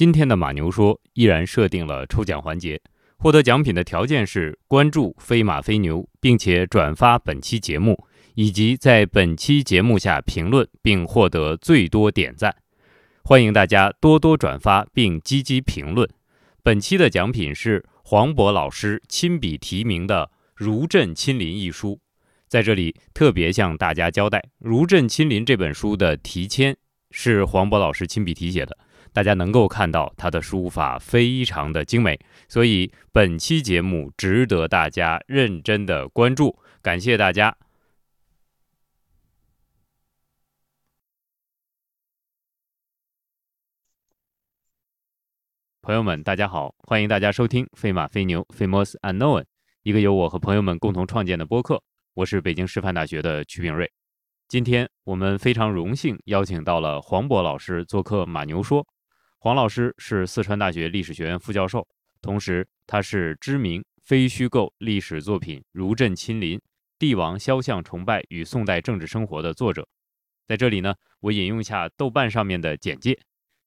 今天的马牛说依然设定了抽奖环节，获得奖品的条件是关注飞马飞牛，并且转发本期节目，以及在本期节目下评论，并获得最多点赞。欢迎大家多多转发并积极评论。本期的奖品是黄渤老师亲笔提名的《如朕亲临》一书。在这里特别向大家交代，《如朕亲临》这本书的题签是黄渤老师亲笔题写的，大家能够看到他的书法非常的精美，所以本期节目值得大家认真的关注。感谢大家。朋友们，大家好，欢迎大家收听《飞马飞牛 Famous Unknown》，一个由我和朋友们共同创建的播客。我是北京师范大学的曲炳瑞。今天我们非常荣幸邀请到了黄渤老师做客《马牛说》。黄老师是四川大学历史学院副教授，同时他是知名非虚构历史作品《如朕亲临：帝王肖像崇拜与宋代政治生活》的作者。在这里呢，我引用一下豆瓣上面的简介：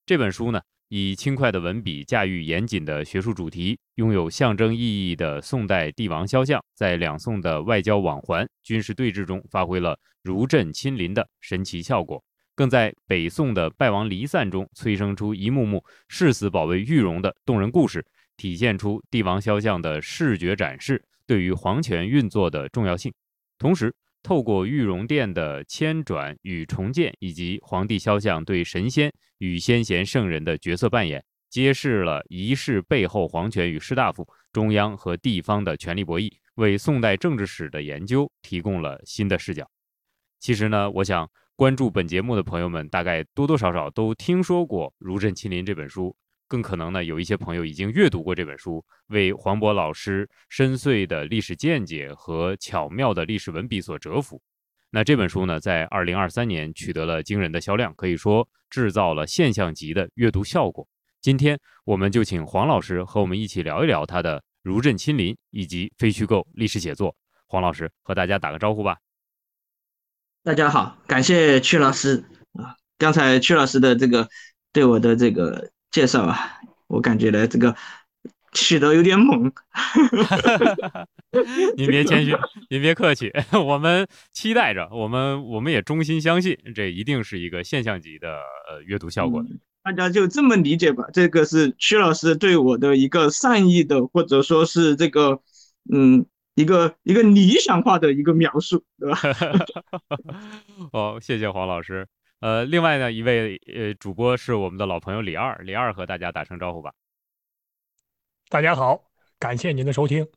这本书呢。以轻快的文笔驾驭严谨的学术主题，拥有象征意义的宋代帝王肖像，在两宋的外交往还、军事对峙中发挥了如朕亲临的神奇效果，更在北宋的败亡离散中催生出一幕幕誓死保卫玉容的动人故事，体现出帝王肖像的视觉展示对于皇权运作的重要性，同时。透过玉容殿的迁转与重建，以及皇帝肖像对神仙与先贤圣人的角色扮演，揭示了仪式背后皇权与士大夫、中央和地方的权力博弈，为宋代政治史的研究提供了新的视角。其实呢，我想关注本节目的朋友们，大概多多少少都听说过《如朕亲临》这本书。更可能呢，有一些朋友已经阅读过这本书，为黄渤老师深邃的历史见解和巧妙的历史文笔所折服。那这本书呢，在二零二三年取得了惊人的销量，可以说制造了现象级的阅读效果。今天，我们就请黄老师和我们一起聊一聊他的《如朕亲临》以及非虚构历史写作。黄老师和大家打个招呼吧。大家好，感谢曲老师啊，刚才曲老师的这个对我的这个。介绍啊，我感觉呢，这个起得有点猛。您别谦虚，您别客气，我们期待着，我们我们也衷心相信，这一定是一个现象级的呃阅读效果。大家就这么理解吧，这个是曲老师对我的一个善意的，或者说是这个嗯一个一个理想化的一个描述，对吧？哦，谢谢黄老师。呃，另外呢，一位呃主播是我们的老朋友李二，李二和大家打声招呼吧。大家好，感谢您的收听。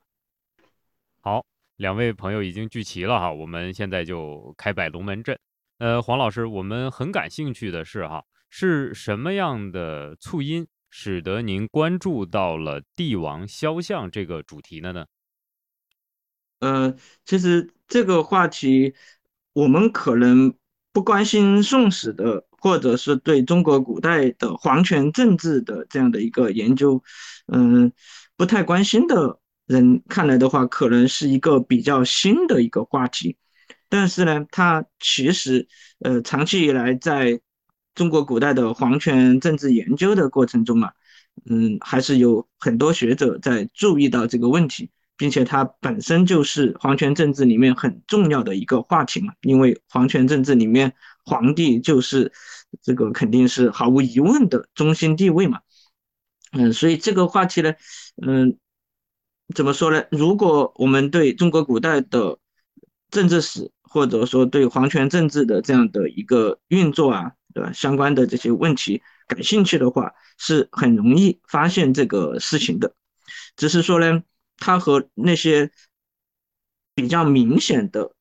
好，两位朋友已经聚齐了哈，我们现在就开摆龙门阵。呃，黄老师，我们很感兴趣的是哈，是什么样的促因使得您关注到了帝王肖像这个主题的呢？呃，其实这个话题我们可能。不关心宋史的，或者是对中国古代的皇权政治的这样的一个研究，嗯，不太关心的人看来的话，可能是一个比较新的一个话题。但是呢，它其实，呃，长期以来在中国古代的皇权政治研究的过程中啊，嗯，还是有很多学者在注意到这个问题。并且它本身就是皇权政治里面很重要的一个话题嘛，因为皇权政治里面皇帝就是这个肯定是毫无疑问的中心地位嘛，嗯，所以这个话题呢，嗯，怎么说呢？如果我们对中国古代的政治史，或者说对皇权政治的这样的一个运作啊，对吧？相关的这些问题感兴趣的话，是很容易发现这个事情的，只是说呢。它和那些比较明显的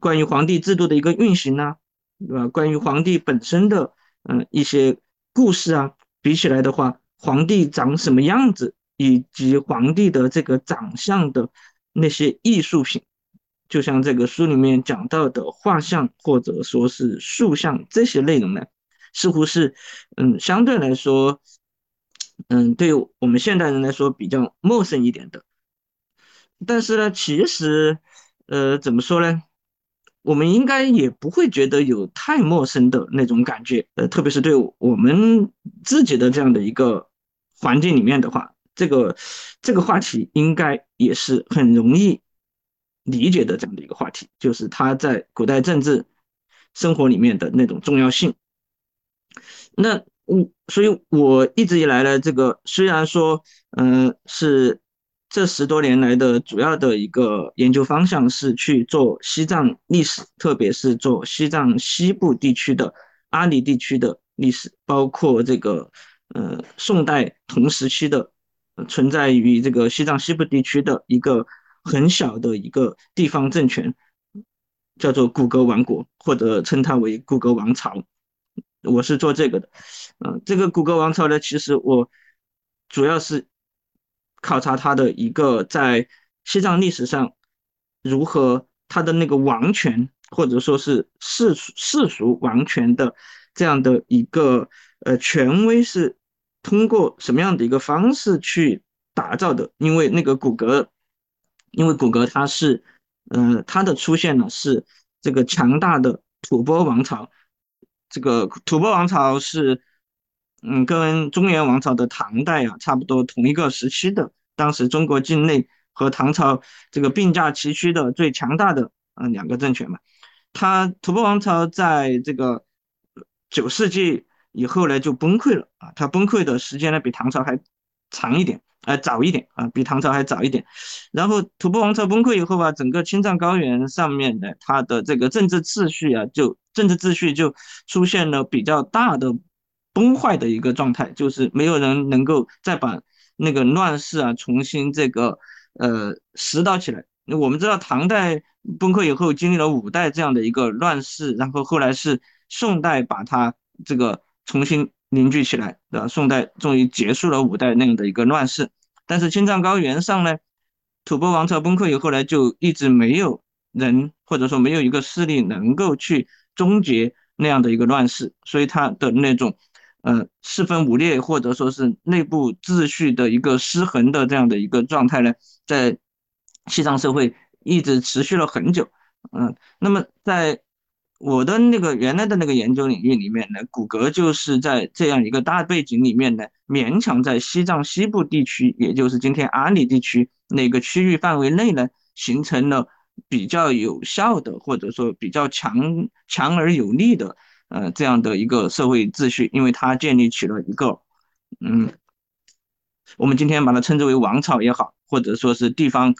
关于皇帝制度的一个运行呢，对吧？关于皇帝本身的嗯一些故事啊，比起来的话，皇帝长什么样子，以及皇帝的这个长相的那些艺术品，就像这个书里面讲到的画像或者说是塑像这些内容呢，似乎是嗯相对来说。嗯，对我们现代人来说比较陌生一点的，但是呢，其实，呃，怎么说呢？我们应该也不会觉得有太陌生的那种感觉，呃，特别是对我们自己的这样的一个环境里面的话，这个这个话题应该也是很容易理解的这样的一个话题，就是它在古代政治生活里面的那种重要性。那嗯，所以我一直以来呢，这个虽然说，嗯，是。这十多年来的主要的一个研究方向是去做西藏历史，特别是做西藏西部地区的阿里地区的历史，包括这个呃宋代同时期的存在于这个西藏西部地区的一个很小的一个地方政权，叫做古格王国，或者称它为古格王朝。我是做这个的，嗯，这个古格王朝呢，其实我主要是。考察他的一个在西藏历史上如何他的那个王权或者说是世世俗王权的这样的一个呃权威是通过什么样的一个方式去打造的？因为那个古格，因为古格它是呃它的出现呢是这个强大的吐蕃王朝，这个吐蕃王朝是。嗯，跟中原王朝的唐代啊，差不多同一个时期的。当时中国境内和唐朝这个并驾齐驱的最强大的嗯两个政权嘛。他吐蕃王朝在这个九世纪以后呢就崩溃了啊，它崩溃的时间呢比唐朝还长一点，呃早一点啊，比唐朝还早一点。然后吐蕃王朝崩溃以后吧，整个青藏高原上面的它的这个政治秩序啊，就政治秩序就出现了比较大的。崩坏的一个状态，就是没有人能够再把那个乱世啊重新这个呃拾到起来。我们知道唐代崩溃以后，经历了五代这样的一个乱世，然后后来是宋代把它这个重新凝聚起来，对吧？宋代终于结束了五代那样的一个乱世。但是青藏高原上呢，吐蕃王朝崩溃以后呢，就一直没有人或者说没有一个势力能够去终结那样的一个乱世，所以它的那种。呃，四分五裂，或者说是内部秩序的一个失衡的这样的一个状态呢，在西藏社会一直持续了很久。嗯，那么在我的那个原来的那个研究领域里面呢，骨骼就是在这样一个大背景里面呢，勉强在西藏西部地区，也就是今天阿里地区那个区域范围内呢，形成了比较有效的，或者说比较强强而有力的。呃，这样的一个社会秩序，因为它建立起了一个，嗯，我们今天把它称之为王朝也好，或者说是地方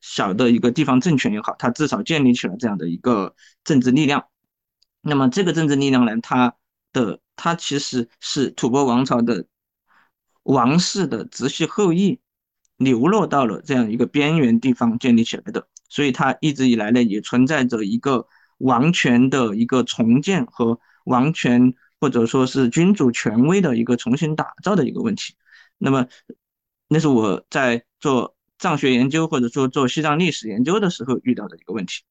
小的一个地方政权也好，它至少建立起了这样的一个政治力量。那么这个政治力量呢，它的它其实是吐蕃王朝的王室的直系后裔流落到了这样一个边缘地方建立起来的，所以它一直以来呢，也存在着一个。王权的一个重建和王权或者说是君主权威的一个重新打造的一个问题，那么那是我在做藏学研究或者说做西藏历史研究的时候遇到的一个问题。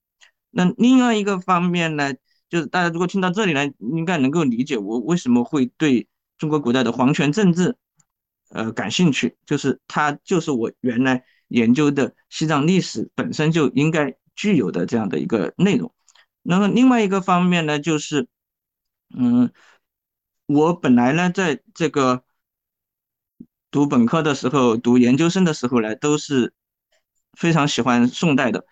那另外一个方面呢，就是大家如果听到这里呢，应该能够理解我为什么会对中国古代的皇权政治呃感兴趣，就是它就是我原来研究的西藏历史本身就应该具有的这样的一个内容。那么另外一个方面呢，就是，嗯，我本来呢，在这个读本科的时候、读研究生的时候呢，都是非常喜欢宋代的。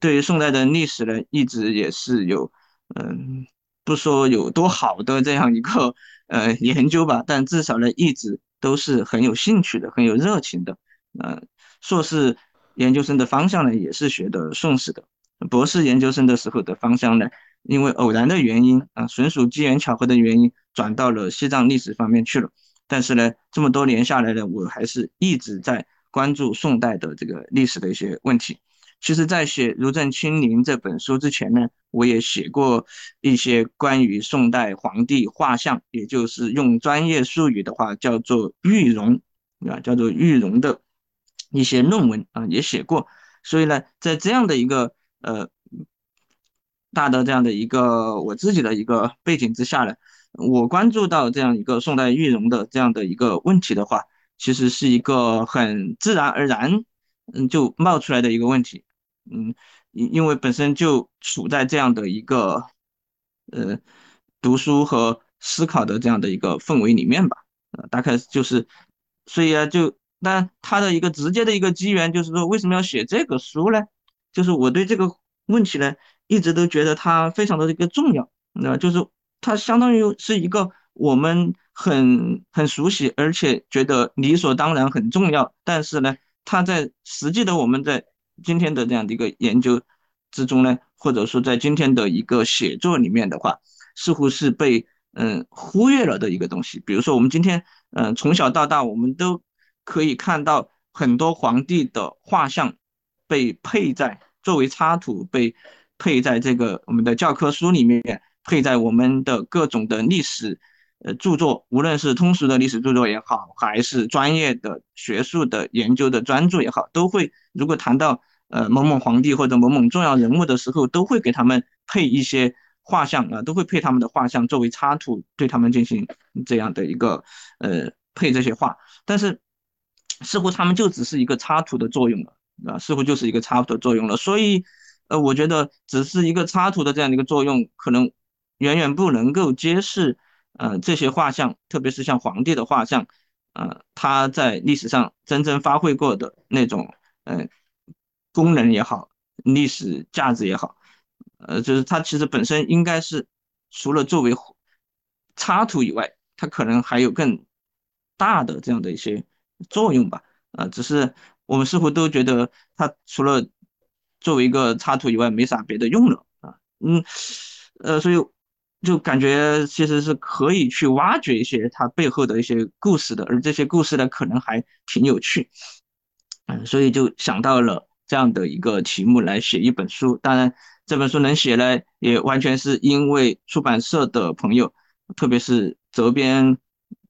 对于宋代的历史呢，一直也是有，嗯，不说有多好的这样一个呃研究吧，但至少呢，一直都是很有兴趣的、很有热情的。呃，硕士研究生的方向呢，也是学的宋史的。博士研究生的时候的方向呢，因为偶然的原因啊，纯属机缘巧合的原因，转到了西藏历史方面去了。但是呢，这么多年下来呢，我还是一直在关注宋代的这个历史的一些问题。其实，在写《如朕亲临》这本书之前呢，我也写过一些关于宋代皇帝画像，也就是用专业术语的话叫做玉容啊，叫做玉容的一些论文啊，也写过。所以呢，在这样的一个呃，大的这样的一个我自己的一个背景之下呢，我关注到这样一个宋代玉容的这样的一个问题的话，其实是一个很自然而然，嗯，就冒出来的一个问题，嗯，因因为本身就处在这样的一个呃读书和思考的这样的一个氛围里面吧，呃，大概就是，所以啊，就那他的一个直接的一个机缘就是说，为什么要写这个书呢？就是我对这个问题呢，一直都觉得它非常的一个重要，那就是它相当于是一个我们很很熟悉，而且觉得理所当然很重要，但是呢，它在实际的我们在今天的这样的一个研究之中呢，或者说在今天的一个写作里面的话，似乎是被嗯忽略了的一个东西。比如说我们今天嗯从小到大，我们都可以看到很多皇帝的画像被配在作为插图被配在这个我们的教科书里面，配在我们的各种的历史呃著作，无论是通俗的历史著作也好，还是专业的学术的研究的专著也好，都会如果谈到。呃，某某皇帝或者某某重要人物的时候，都会给他们配一些画像啊，都会配他们的画像作为插图，对他们进行这样的一个呃配这些画。但是似乎他们就只是一个插图的作用了啊，似乎就是一个插图的作用了。所以呃，我觉得只是一个插图的这样的一个作用，可能远远不能够揭示呃这些画像，特别是像皇帝的画像，呃，他在历史上真正发挥过的那种呃。功能也好，历史价值也好，呃，就是它其实本身应该是除了作为插图以外，它可能还有更大的这样的一些作用吧。啊，只是我们似乎都觉得它除了作为一个插图以外，没啥别的用了啊。嗯，呃，所以就感觉其实是可以去挖掘一些它背后的一些故事的，而这些故事呢，可能还挺有趣。嗯，所以就想到了。这样的一个题目来写一本书，当然这本书能写呢，也完全是因为出版社的朋友，特别是责编，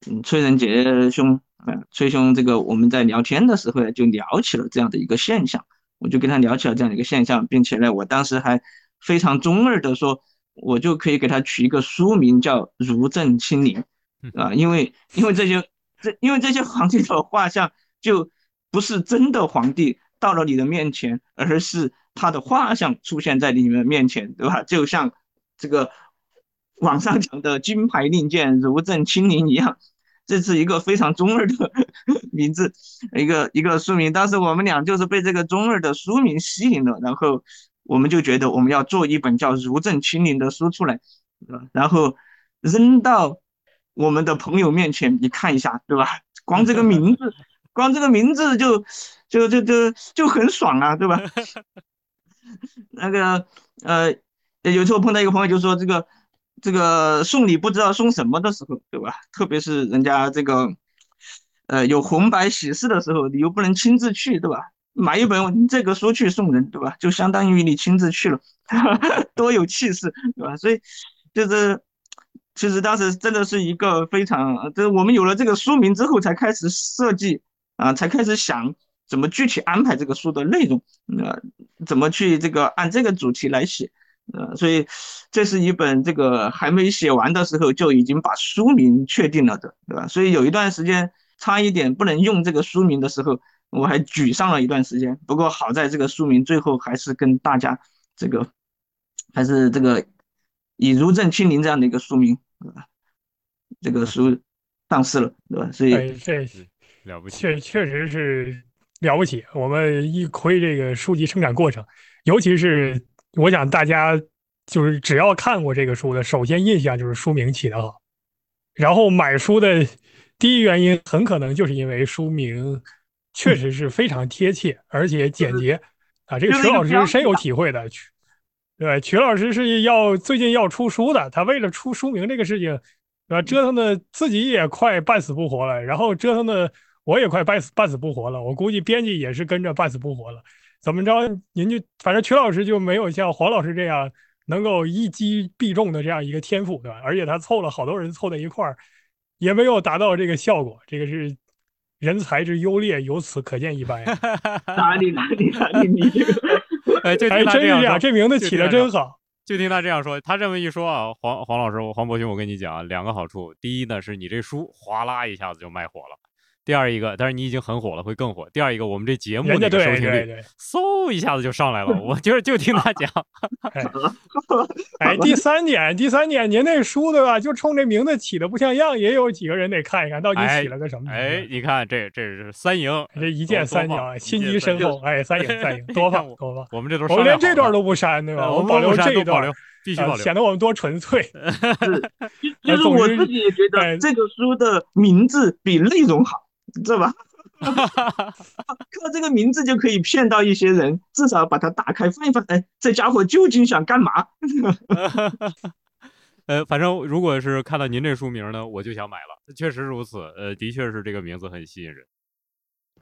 嗯，崔仁杰兄，啊，崔兄，这个我们在聊天的时候呢，就聊起了这样的一个现象，我就跟他聊起了这样的一个现象，并且呢，我当时还非常中二的说，我就可以给他取一个书名叫《如朕亲临》，啊，因为因为这些这因为这些皇帝的画像就不是真的皇帝。到了你的面前，而是他的画像出现在你们面前，对吧？就像这个网上讲的“金牌令箭，如朕亲临”一样，这是一个非常中二的 名字，一个一个书名。当时我们俩就是被这个中二的书名吸引了，然后我们就觉得我们要做一本叫“如朕亲临”的书出来，然后扔到我们的朋友面前，你看一下，对吧？光这个名字。光这个名字就就就就就很爽啊，对吧？那个呃，有时候碰到一个朋友就说这个这个送礼不知道送什么的时候，对吧？特别是人家这个呃有红白喜事的时候，你又不能亲自去，对吧？买一本这个书去送人，对吧？就相当于你亲自去了，多有气势，对吧？所以就是其实当时真的是一个非常，就是我们有了这个书名之后，才开始设计。啊，才开始想怎么具体安排这个书的内容，呃，怎么去这个按这个主题来写，呃，所以这是一本这个还没写完的时候就已经把书名确定了的，对吧？所以有一段时间差一点不能用这个书名的时候，我还沮丧了一段时间。不过好在这个书名最后还是跟大家这个还是这个以如正亲临这样的一个书名，对吧？这个书上市了，对吧？所以这。了不起，确确实是了不起。我们一窥这个书籍生产过程，尤其是我想大家就是只要看过这个书的，首先印象就是书名起得好，然后买书的第一原因很可能就是因为书名确实是非常贴切而且简洁啊。这个曲老师深有体会的，曲对曲老师是要最近要出书的，他为了出书名这个事情，啊，折腾的自己也快半死不活了，然后折腾的。我也快半死半死不活了，我估计编辑也是跟着半死不活了。怎么着，您就反正曲老师就没有像黄老师这样能够一击必中的这样一个天赋，对吧？而且他凑了好多人凑在一块儿，也没有达到这个效果。这个是人才之优劣，由此可见一斑。哪里哪里哪里，你这个 哎，还真是这样，这名字起的真好。就听他这样说，他这么一说啊，黄黄老师，黄伯兄，我跟你讲两个好处。第一呢，是你这书哗啦一下子就卖火了。第二一个，但是你已经很火了，会更火。第二一个，我们这节目的收听率对对对，嗖一下子就上来了。我就是就听他讲，哎，第三点，第三点，您那书对吧？就冲这名字起的不像样，也有几个人得看一看，到底哎起了个什么名。哎，你看这这是三赢，这一箭三鸟，心机深厚，哎，三赢三赢，多放多棒！我们这都我们连这段都都不删，对吧？我们保留这一段保留，，必须呃保留。显得我们多纯粹。其其实我自己也觉哎得这个书的名字比内容好，知道吧？靠这个名字就可以骗到一些人，至少把它打开翻一翻，哎，这家伙究竟想干嘛？呃，反正如果是看到您这书名呢，我就想买了，确实如此。呃，的确是这个名字很吸引人。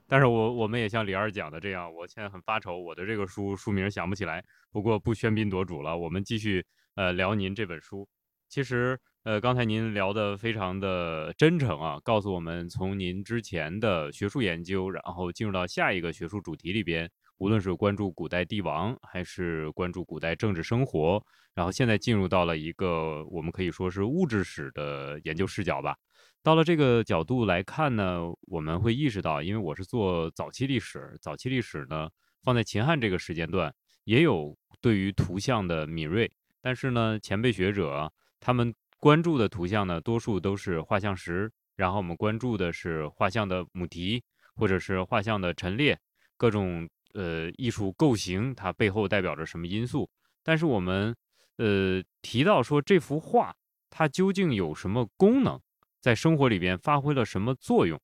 但是我我们也像李二讲的这样，我现在很发愁，我的这个书书名想不起来。不过不喧宾夺主了，我们继续呃聊您这本书。其实呃刚才您聊的非常的真诚啊，告诉我们从您之前的学术研究，然后进入到下一个学术主题里边，无论是关注古代帝王，还是关注古代政治生活，然后现在进入到了一个我们可以说是物质史的研究视角吧。到了这个角度来看呢，我们会意识到，因为我是做早期历史，早期历史呢放在秦汉这个时间段，也有对于图像的敏锐，但是呢，前辈学者他们关注的图像呢，多数都是画像石，然后我们关注的是画像的母题，或者是画像的陈列，各种呃艺术构型，它背后代表着什么因素。但是我们呃提到说这幅画它究竟有什么功能，在生活里边发挥了什么作用，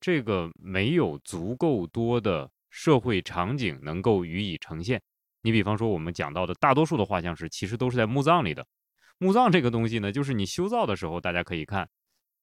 这个没有足够多的社会场景能够予以呈现。你比方说我们讲到的大多数的画像石，其实都是在墓葬里的。墓葬这个东西呢，就是你修造的时候大家可以看，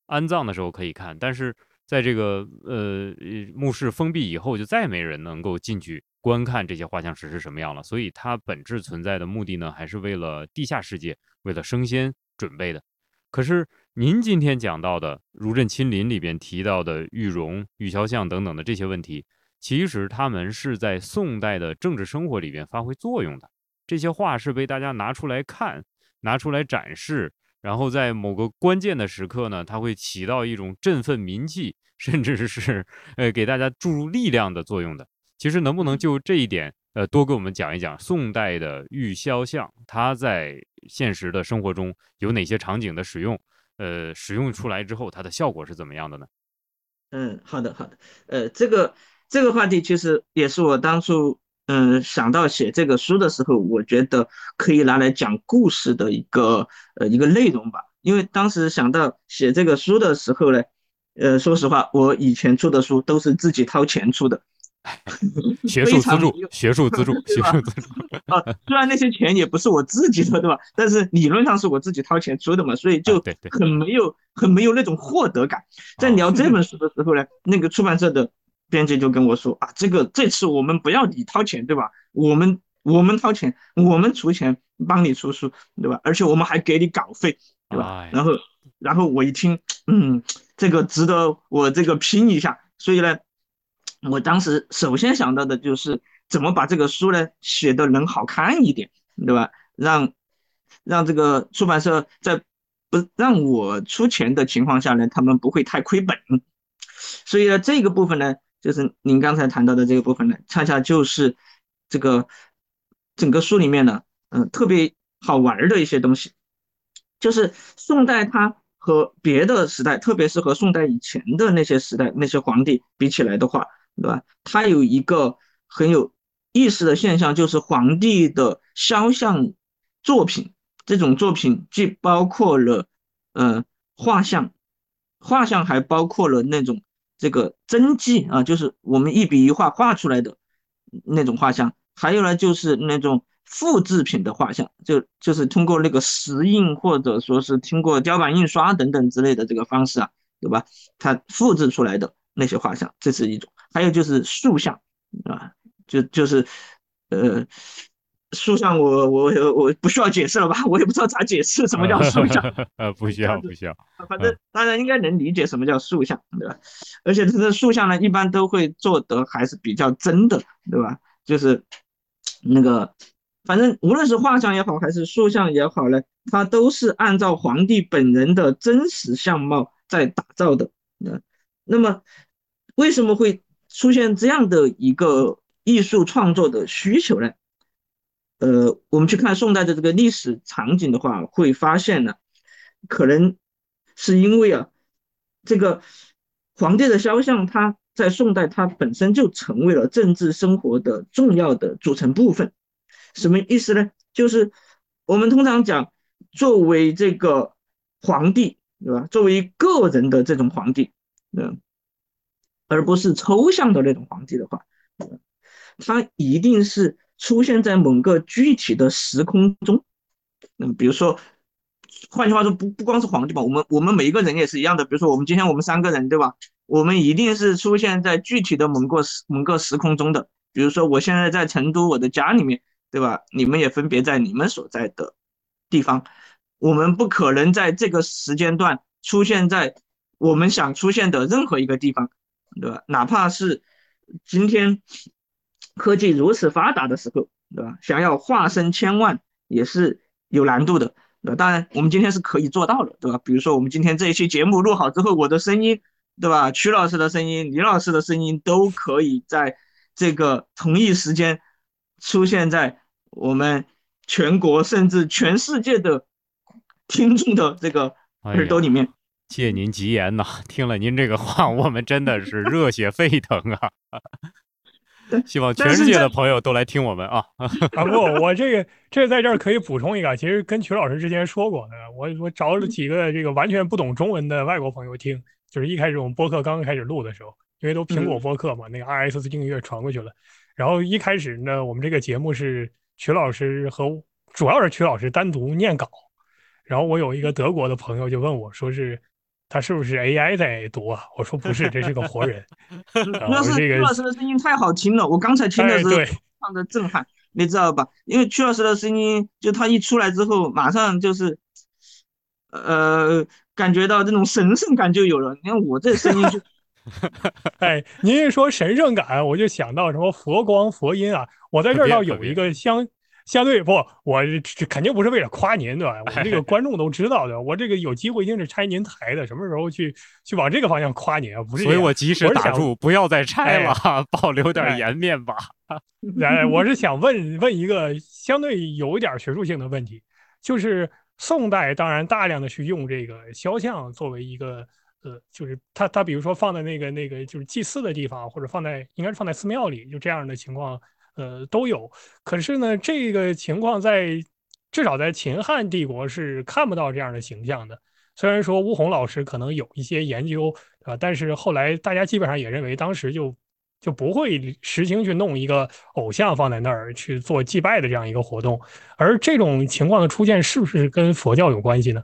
安葬的时候可以看，但是在这个呃墓室封闭以后，就再没人能够进去观看这些画像石是什么样了。所以它本质存在的目的呢，还是为了地下世界，为了升仙准备的。可是您今天讲到的《如朕亲临》里边提到的玉容、玉肖像等等的这些问题，其实他们是在宋代的政治生活里边发挥作用的。这些画是被大家拿出来看、拿出来展示，然后在某个关键的时刻呢，它会起到一种振奋民气，甚至是呃给大家注入力量的作用的。其实能不能就这一点，呃，多给我们讲一讲宋代的玉肖像，它在现实的生活中有哪些场景的使用？呃，使用出来之后，它的效果是怎么样的呢？嗯，好的好的，呃，这个这个话题其实也是我当初嗯、呃想到写这个书的时候，我觉得可以拿来讲故事的一个呃一个内容吧。因为当时想到写这个书的时候呢，呃，说实话，我以前出的书都是自己掏钱出的，学术资助 学术资助，学术资助。啊，虽然那些钱也不是我自己的，对吧？但是理论上是我自己掏钱出的嘛，所以就很没有很没有那种获得感。在聊这 本书的时候呢，那个出版社的编辑就跟我说啊，这个这次我们不要你掏钱，对吧？我们我们掏钱，我们出钱帮你出书，对吧？而且我们还给你稿费，对吧哎？然后然后我一听，嗯，这个值得我这个拼一下，所以呢，我当时首先想到的就是怎么把这个书呢写的能好看一点，对吧？让让这个出版社在不让我出钱的情况下呢，他们不会太亏本。所以呢，这个部分呢，就是您刚才谈到的这个部分呢，恰恰就是这个整个书里面呢，嗯、特别好玩的一些东西，就是宋代它和别的时代，特别是和宋代以前的那些时代那些皇帝比起来的话，对吧？它有一个很有意思的现象，就是皇帝的肖像作品，这种作品既包括了呃画像，画像还包括了那种这个真迹啊，就是我们一笔一画画出来的那种画像，还有呢就是那种复制品的画像，就就是通过那个石印或者说是通过雕版印刷等等之类的这个方式啊，对吧？它复制出来的那些画像，这是一种，还有就是塑像啊，就就是呃。塑像我我我不需要解释了吧？我也不知道咋解释什么叫塑像。呃，不需要，不需要。反正大家应该能理解什么叫塑像，对吧？而且它的塑像呢，一般都会做得还是比较真的，对吧？就是那个，反正无论是画像也好，还是塑像也好呢，它都是按照皇帝本人的真实相貌在打造的。那那么为什么会出现这样的一个艺术创作的需求呢？呃，我们去看宋代的这个历史场景的话，会发现呢，可能是因为啊，这个皇帝的肖像，它在宋代它本身就成为了政治生活的重要的组成部分。什么意思呢？就是我们通常讲，作为这个皇帝，对吧？作为个人的这种皇帝，嗯，而不是抽象的那种皇帝的话，他一定是。出现在某个具体的时空中，嗯，比如说，换句话说，不不光是皇帝吧，我们我们每一个人也是一样的。比如说，我们今天我们三个人，对吧？我们一定是出现在具体的某个时某个时空中的。比如说，我现在在成都我的家里面，对吧？你们也分别在你们所在的地方，我们不可能在这个时间段出现在我们想出现的任何一个地方，对吧？哪怕是今天。科技如此发达的时候，对吧？想要化身千万也是有难度的，对吧？当然，我们今天是可以做到的，对吧？比如说，我们今天这一期节目录好之后，我的声音，对吧？曲老师的声音、李老师的声音都可以在这个同一时间出现在我们全国甚至全世界的听众的这个耳朵里面。借您吉言呐！听了您这个话，我们真的是热血沸腾啊！希望全世界的朋友都来听我们啊！啊不，我这个这在这儿可以补充一个，其实跟曲老师之前说过的，我我找了几个这个完全不懂中文的外国朋友听，就是一开始我们播客刚刚开始录的时候，因为都苹果播客嘛，那个 RSS 订阅传过去了。然后一开始呢，我们这个节目是曲老师和主要是曲老师单独念稿，然后我有一个德国的朋友就问我说是。他是不是 AI 在读啊？我说不是，这是个活人。主要是曲老师的声音太好听了，我刚才听的时候非常的震撼，你知道吧？因为曲老师的声音，就他一出来之后，马上就是，呃，感觉到这种神圣感就有了。你看我这声音就 哎，您一说神圣感，我就想到什么佛光佛音啊。我在这儿倒有一个相。相对不，我这肯定不是为了夸您，对吧？我们这个 观众都知道的，我这个有机会一定是拆您台的，什么时候去去往这个方向夸您啊？不是，所以我及时打住，不要再拆了，保留点颜面吧。来，我是想问问一个相对有一点学术性的问题，就是宋代当然大量的去用这个肖像作为一个呃，就是他他比如说放在那个那个就是祭祀的地方，或者放在应该是放在寺庙里，就这样的情况。呃，都有，可是呢，这个情况在至少在秦汉帝国是看不到这样的形象的。虽然说乌洪老师可能有一些研究啊，但是后来大家基本上也认为，当时就就不会实行去弄一个偶像放在那儿去做祭拜的这样一个活动。而这种情况的出现，是不是跟佛教有关系呢？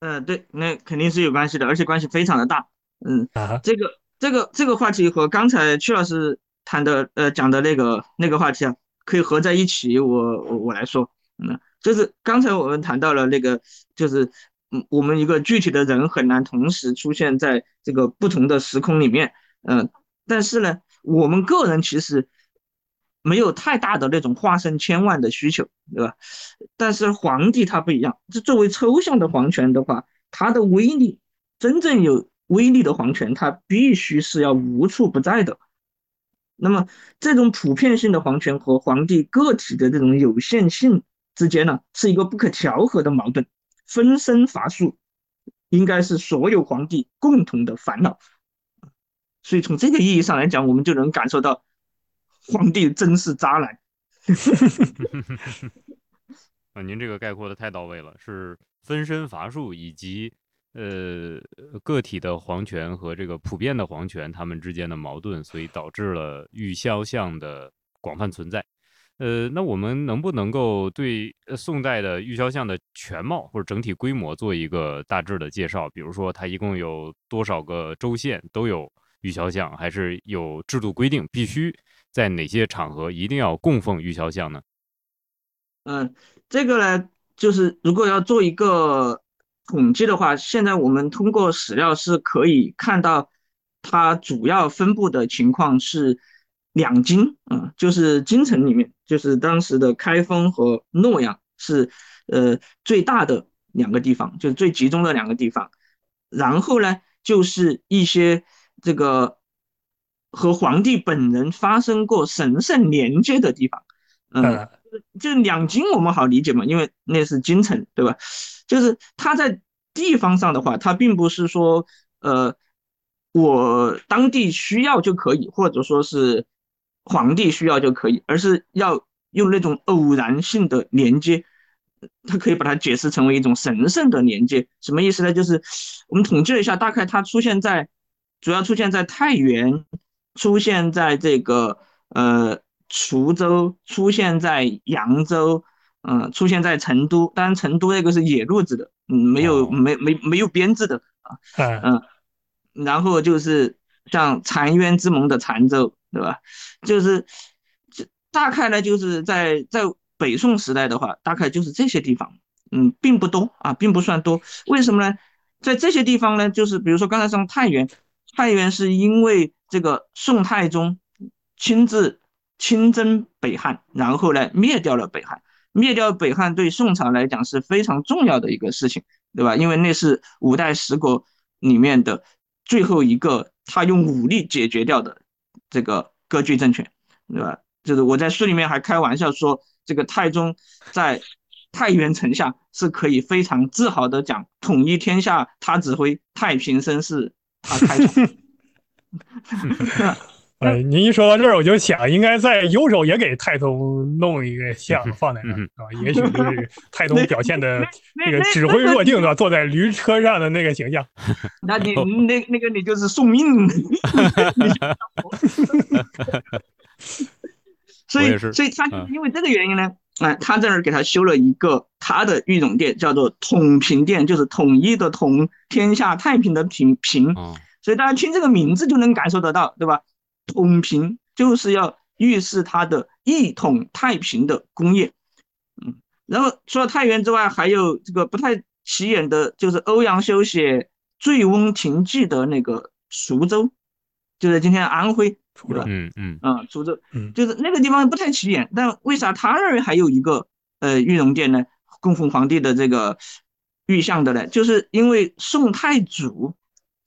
嗯，对，那肯定是有关系的，而且关系非常的大。嗯啊，这个这个这个话题和刚才曲老师。谈的呃讲的那个那个话题啊，可以合在一起，我我我来说，嗯，就是刚才我们谈到了那个，就是嗯，我们一个具体的人很难同时出现在这个不同的时空里面，嗯，但是呢，我们个人其实没有太大的那种化身千万的需求，对吧？但是皇帝他不一样，这作为抽象的皇权的话，他的威力，真正有威力的皇权，他必须是要无处不在的。那么，这种普遍性的皇权和皇帝个体的这种有限性之间呢，是一个不可调和的矛盾。分身乏术，应该是所有皇帝共同的烦恼。所以从这个意义上来讲，我们就能感受到，皇帝真是渣男。啊，您这个概括的太到位了，是分身乏术以及。呃，个体的皇权和这个普遍的皇权，他们之间的矛盾，所以导致了玉肖像的广泛存在。呃，那我们能不能够对宋代的玉肖像的全貌或者整体规模做一个大致的介绍？比如说，它一共有多少个州县都有玉肖像，还是有制度规定必须在哪些场合一定要供奉玉肖像呢？嗯，这个呢，就是如果要做一个。统计的话，现在我们通过史料是可以看到，它主要分布的情况是两京，啊，就是京城里面，就是当时的开封和洛阳是呃最大的两个地方，就是最集中的两个地方。然后呢，就是一些这个和皇帝本人发生过神圣连接的地方。嗯，就两京我们好理解嘛，因为那是京城，对吧？就是他在地方上的话，他并不是说呃我当地需要就可以，或者说是皇帝需要就可以，而是要用那种偶然性的连接。它可以把它解释成为一种神圣的连接，什么意思呢？就是我们统计了一下，大概它出现在主要出现在太原，出现在这个呃滁州，出现在扬州，嗯，出现在成都。当然，成都那个是野路子的，嗯，没有没没没有编制的啊，嗯，然后就是像澶渊之盟的澶州，对吧？就是这大概呢，就是在在。北宋时代的话，大概就是这些地方，嗯，并不多啊，并不算多。为什么呢？在这些地方呢，就是比如说刚才说太原，太原是因为这个宋太宗亲自亲征北汉，然后呢灭掉了北汉，灭掉北汉对宋朝来讲是非常重要的一个事情，对吧？因为那是五代十国里面的最后一个他用武力解决掉的这个割据政权，对吧？就是我在书里面还开玩笑说。这个太宗在太原城下是可以非常自豪的讲统一天下，他指挥太平盛世，他开创。哎，您一说到这儿，我就想应该在右手也给太宗弄一个像放在那儿啊，也许就是 太宗表现的那个指挥若定的坐在驴车上的那个形象。那你那那个你就是送命。所以，所以他因为这个原因呢，哎，他在这儿给他修了一个他的御种殿，叫做统平殿，就是统一的统，天下太平的平平。所以大家听这个名字就能感受得到，对吧？统平就是要预示他的一统太平的功业。嗯，然后除了太原之外，还有这个不太起眼的，就是欧阳修写《醉翁亭记》的那个滁州，就是今天安徽。滁州，嗯嗯啊，滁州，嗯，就是那个地方不太起眼，但为啥他那儿还有一个呃玉龙殿呢？供奉皇帝的这个玉像的呢？就是因为宋太祖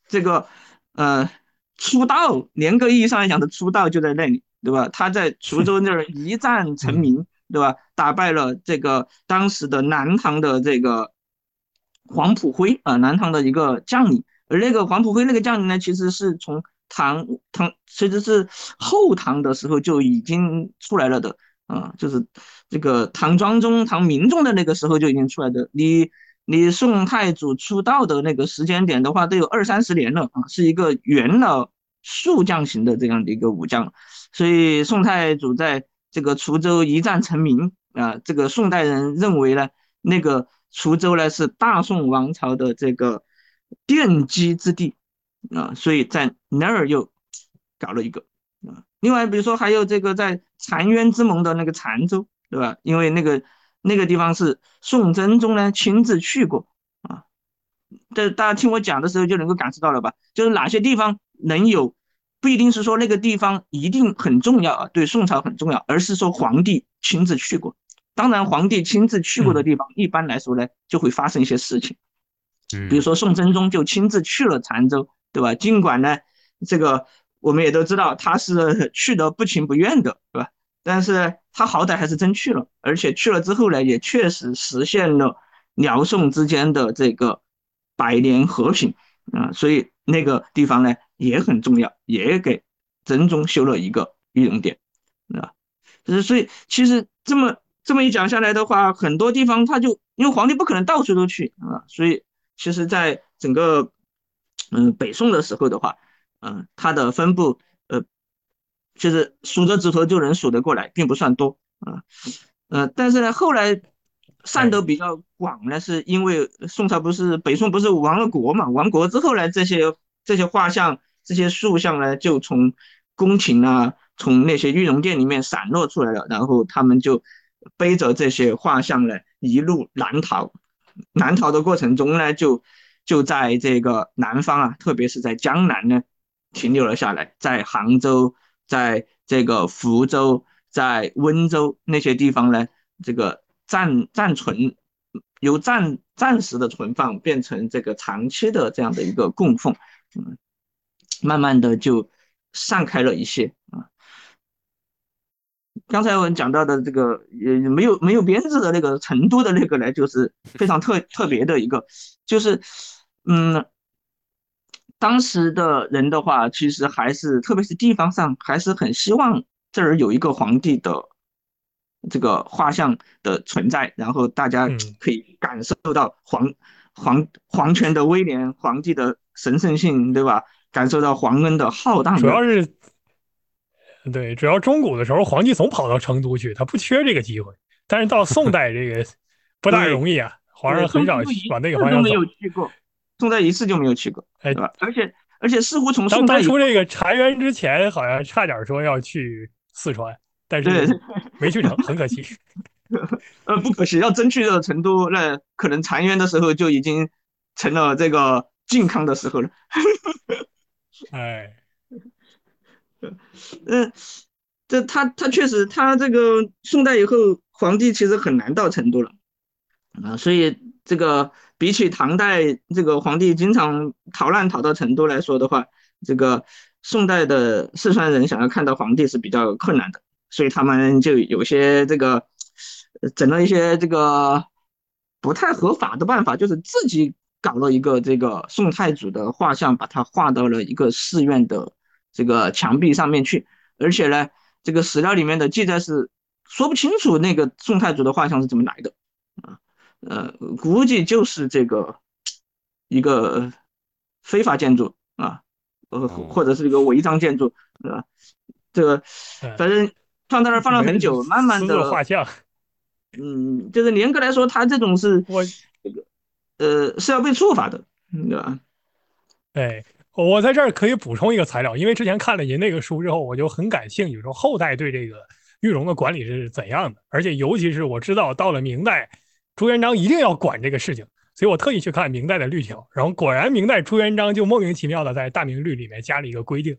这个呃出道，严格意义上来讲的出道就在那里，对吧？他在滁州那儿一战成名，对吧？打败了这个当时的南唐的这个黄埔辉啊，南唐的一个将领，而那个黄埔辉那个将领呢，其实是从唐唐其实是后唐的时候就已经出来了的啊，就是这个唐庄宗、唐明宗的那个时候就已经出来的。你你宋太祖出道的那个时间点的话，都有二三十年了啊，是一个元老数将型的这样的一个武将。所以宋太祖在这个滁州一战成名啊，这个宋代人认为呢，那个滁州呢是大宋王朝的这个奠基之地。啊，所以在那儿又搞了一个啊。另外，比如说还有这个在澶渊之盟的那个澶州，对吧？因为那个那个地方是宋真宗呢亲自去过啊。这大家听我讲的时候就能够感受到了吧？就是哪些地方能有，不一定是说那个地方一定很重要啊，对宋朝很重要，而是说皇帝亲自去过。当然，皇帝亲自去过的地方，一般来说呢，就会发生一些事情。比如说宋真宗就亲自去了澶州。对吧？尽管呢，这个我们也都知道他是去的不情不愿的，对吧？但是他好歹还是真去了，而且去了之后呢，也确实实现了辽宋之间的这个百年和平啊，所以那个地方呢也很重要，也给真宗修了一个御龙殿，啊，所以其实这么这么一讲下来的话，很多地方他就因为皇帝不可能到处都去啊，所以其实在整个。嗯，北宋的时候的话，嗯，它的分布，就是数着指头就能数得过来，并不算多啊，呃，但是呢，后来散得比较广呢，是因为宋朝不是北宋不是亡了国嘛？亡国之后呢，这些这些画像、这些塑像呢，就从宫廷啊，从那些玉龙殿里面散落出来了，然后他们就背着这些画像呢，一路南逃，南逃的过程中呢，就。就在这个南方啊，特别是在江南呢，停留了下来，在杭州，在这个福州，在温州那些地方呢，这个暂暂存，由暂暂时的存放变成这个长期的这样的一个供奉，嗯，慢慢的就散开了一些啊。刚才我们讲到的这个也没有没有编制的那个成都的那个呢，就是非常特特别的一个，就是嗯，当时的人的话，其实还是特别是地方上还是很希望这儿有一个皇帝的这个画像的存在，然后大家可以感受到皇皇皇权的威廉，皇帝的神圣性，对吧？感受到皇恩的浩荡。主要是。对，主要中古的时候，皇帝总跑到成都去，他不缺这个机会。但是到宋代，这个 不大容易啊，皇上很少往那个方向走。没有去过，宋代一次就没有去过，哎，对吧？而且而且似乎从宋代出这个澶渊之前，好像差点说要去四川，但是 没去成，很可惜。呃，不可惜，要真去了成都，那可能澶渊的时候就已经成了这个靖康的时候了。哎。嗯，这他他确实，他这个宋代以后，皇帝其实很难到成都了啊，所以这个比起唐代这个皇帝经常逃难逃到成都来说的话，这个宋代的四川人想要看到皇帝是比较困难的，所以他们就有些这个整了一些这个不太合法的办法，就是自己搞了一个这个宋太祖的画像，把它画到了一个寺院的。这个墙壁上面去，而且呢，这个史料里面的记载是说不清楚那个宋太祖的画像是怎么来的啊，呃，估计就是这个一个非法建筑啊，呃，或者是一个违章建筑，对吧？这个反正放在那儿放了很久，慢慢的画像，嗯，就是严格来说，他这种是我这个呃是要被处罚的，对吧？哎。我在这儿可以补充一个材料，因为之前看了您那个书之后，我就很感兴趣，说后代对这个玉容的管理是怎样的，而且尤其是我知道到了明代，朱元璋一定要管这个事情，所以我特意去看明代的律条，然后果然明代朱元璋就莫名其妙的在大明律里面加了一个规定，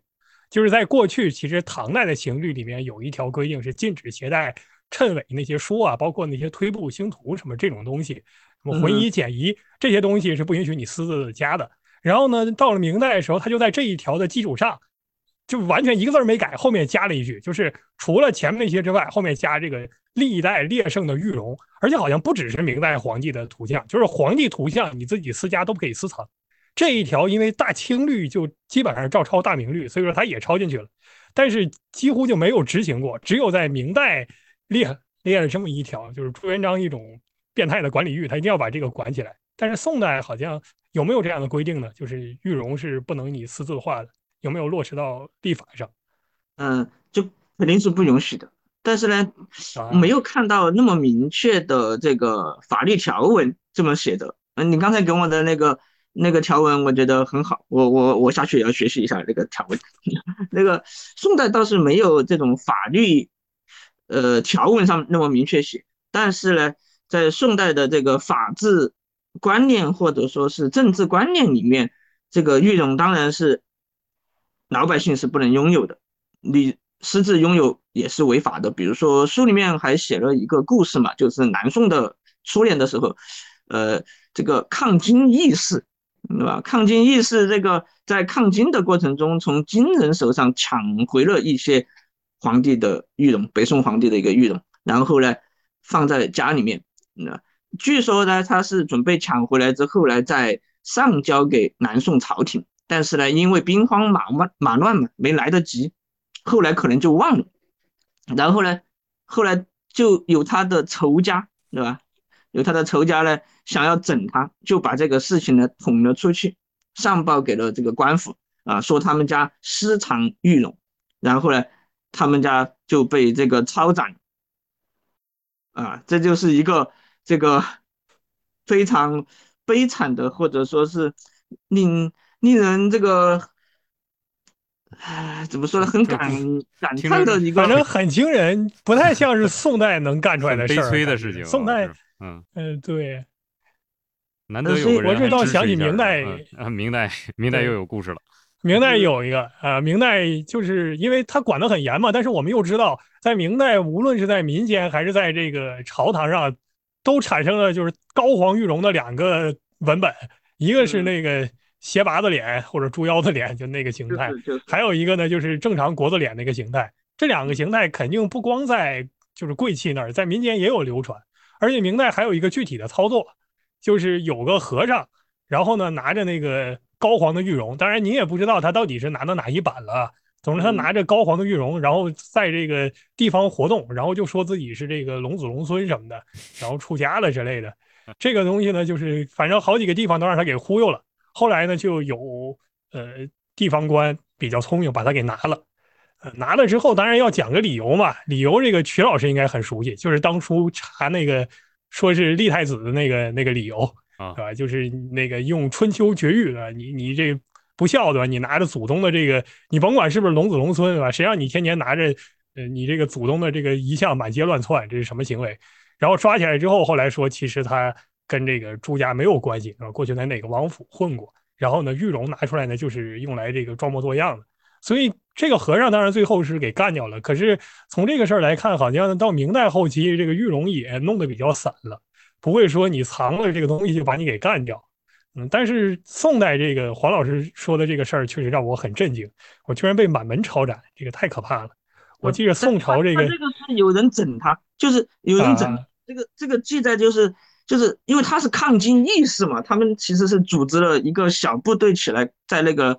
就是在过去其实唐代的刑律里面有一条规定是禁止携带谶纬那些书啊，包括那些推步星图什么这种东西，什么浑仪简仪这些东西是不允许你私自加的。然后呢，到了明代的时候，他就在这一条的基础上，就完全一个字没改，后面加了一句，就是除了前面那些之外，后面加这个历代列圣的玉容，而且好像不只是明代皇帝的图像，就是皇帝图像你自己私家都可以私藏。这一条因为大清律就基本上照抄大明律，所以说他也抄进去了，但是几乎就没有执行过，只有在明代列列了这么一条，就是朱元璋一种变态的管理欲，他一定要把这个管起来。但是宋代好像。有没有这样的规定呢？就是玉容是不能你私自画的，有没有落实到立法上？嗯，就肯定是不允许的。但是呢，没有看到那么明确的这个法律条文这么写的。嗯，你刚才给我的那个那个条文，我觉得很好。我我我下去也要学习一下那个条文。那个宋代倒是没有这种法律呃条文上那么明确写，但是呢，在宋代的这个法治。观念或者说是政治观念里面，这个玉容当然是老百姓是不能拥有的，你私自拥有也是违法的。比如说书里面还写了一个故事嘛，就是南宋的初年的时候，呃，这个抗金义士，对吧？抗金义士这个在抗金的过程中，从金人手上抢回了一些皇帝的玉容，北宋皇帝的一个玉容，然后呢放在家里面，那。据说呢，他是准备抢回来之后呢，再上交给南宋朝廷，但是呢，因为兵荒马乱马乱嘛，没来得及，后来可能就忘了。然后呢，后来就有他的仇家，对吧？有他的仇家呢，想要整他，就把这个事情呢捅了出去，上报给了这个官府啊，说他们家私藏玉龙，然后呢，他们家就被这个抄斩，啊，这就是一个。这个非常悲惨的，或者说是令令人这个，唉，怎么说呢？很感感叹的一个，反正很惊人，不太像是宋代能干出来的事儿。悲催的事情。宋代，嗯嗯，对。难得有我这倒想起明代啊，明代明代又有故事了。明代有一个啊，明代就是因为他管得很严嘛，但是我们又知道，在明代，无论是在民间还是在这个朝堂上。都产生了就是高皇玉容的两个文本，一个是那个斜拔子脸或者猪腰子脸，就那个形态。还有一个呢，就是正常国字脸那个形态。这两个形态肯定不光在就是贵气那儿，在民间也有流传。而且明代还有一个具体的操作，就是有个和尚，然后呢拿着那个高黄的玉容，当然你也不知道他到底是拿到哪一版了。总之他拿着高黄的玉容，然后在这个地方活动，然后就说自己是这个龙子龙孙什么的，然后出家了之类的。这个东西呢，就是反正好几个地方都让他给忽悠了。后来呢，就有呃地方官比较聪明，把他给拿了。呃，拿了之后，当然要讲个理由嘛。理由这个曲老师应该很熟悉，就是当初查那个说是立太子的那个那个理由啊，对吧？就是那个用春秋绝育的，你你这不孝对吧？你拿着祖宗的这个，你甭管是不是龙子龙孙对吧？谁让你天天拿着呃你这个祖宗的这个遗像满街乱窜，这是什么行为？然后抓起来之后，后来说其实他跟这个朱家没有关系啊，过去在哪个王府混过。然后呢，玉龙拿出来呢，就是用来这个装模作样的。所以这个和尚当然最后是给干掉了。可是从这个事儿来看，好像到明代后期，这个玉龙也弄得比较散了，不会说你藏了这个东西就把你给干掉。嗯，但是宋代这个黄老师说的这个事儿确实让我很震惊，我居然被满门抄斩，这个太可怕了。我记得宋朝这个，这个是有人整他，就是有人整这个这个记载，就是就是因为他是抗金义士嘛，他们其实是组织了一个小部队起来，在那个。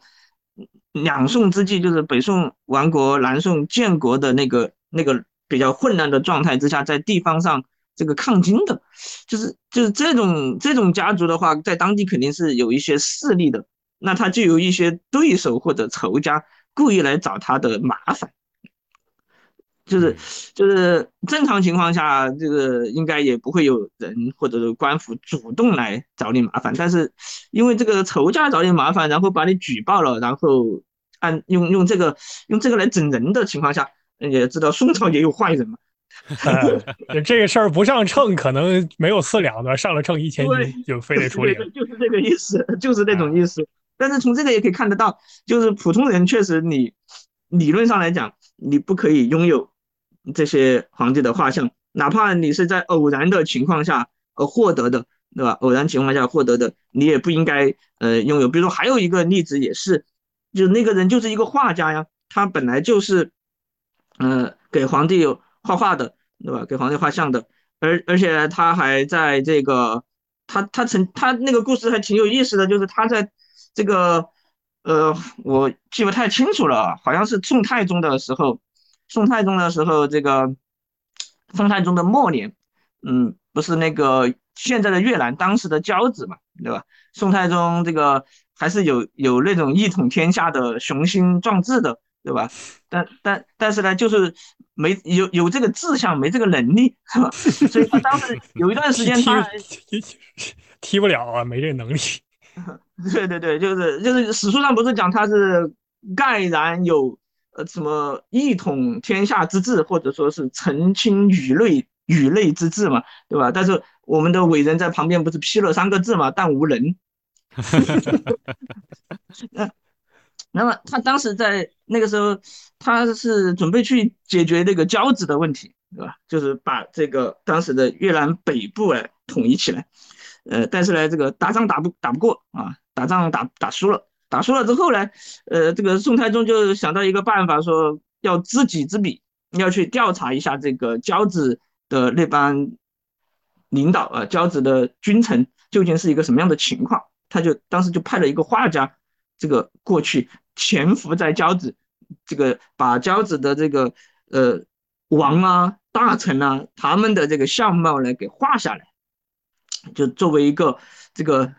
两宋之际，就是北宋亡国、南宋建国的那个那个比较混乱的状态之下，在地方上这个抗金的，就是就是这种这种家族的话，在当地肯定是有一些势力的，那他就有一些对手或者仇家故意来找他的麻烦。就是就是正常情况下，这个应该也不会有人或者是官府主动来找你麻烦。但是因为这个仇家找你麻烦，然后把你举报了，然后按用用这个用这个来整人的情况下，也知道宋朝也有坏人嘛。这个事儿不上秤可能没有四两的，上了秤一千斤就非得处理。就是这个意思，就是这种意思。但是从这个也可以看得到，就是普通人确实你理论上来讲，你不可以拥有。这些皇帝的画像，哪怕你是在偶然的情况下呃获得的，对吧？偶然情况下获得的，你也不应该呃拥有。比如说还有一个例子也是，就那个人就是一个画家呀，他本来就是呃给皇帝画画的，对吧？给皇帝画像的，而而且他还在这个他他曾他那个故事还挺有意思的，就是他在这个呃我记不太清楚了，好像是宋太宗的时候。宋太宗的时候，这个宋太宗的末年，嗯，不是那个现在的越南当时的交子嘛，对吧？宋太宗这个还是有有那种一统天下的雄心壮志的，对吧？但但但是呢，就是没有有这个志向，没这个能力，是吧？所以他当时有一段时间他 踢不了啊，没这能力。对对对，就是就是史书上不是讲他是盖然有。呃，什么一统天下之志，或者说是澄清宇内宇内之志嘛，对吧？但是我们的伟人在旁边不是批了三个字嘛，但无能。那那么他当时在那个时候，他是准备去解决那个交子的问题，对吧？就是把这个当时的越南北部哎统一起来。呃，但是呢，这个打仗打不打不过啊，打仗打打输了。打输了之后呢，呃，这个宋太宗就想到一个办法，说要知己知彼，要去调查一下这个交子的那帮领导啊，交子的君臣究竟是一个什么样的情况。他就当时就派了一个画家，这个过去潜伏在交子，这个把交子的这个呃王啊、大臣啊他们的这个相貌呢给画下来，就作为一个这个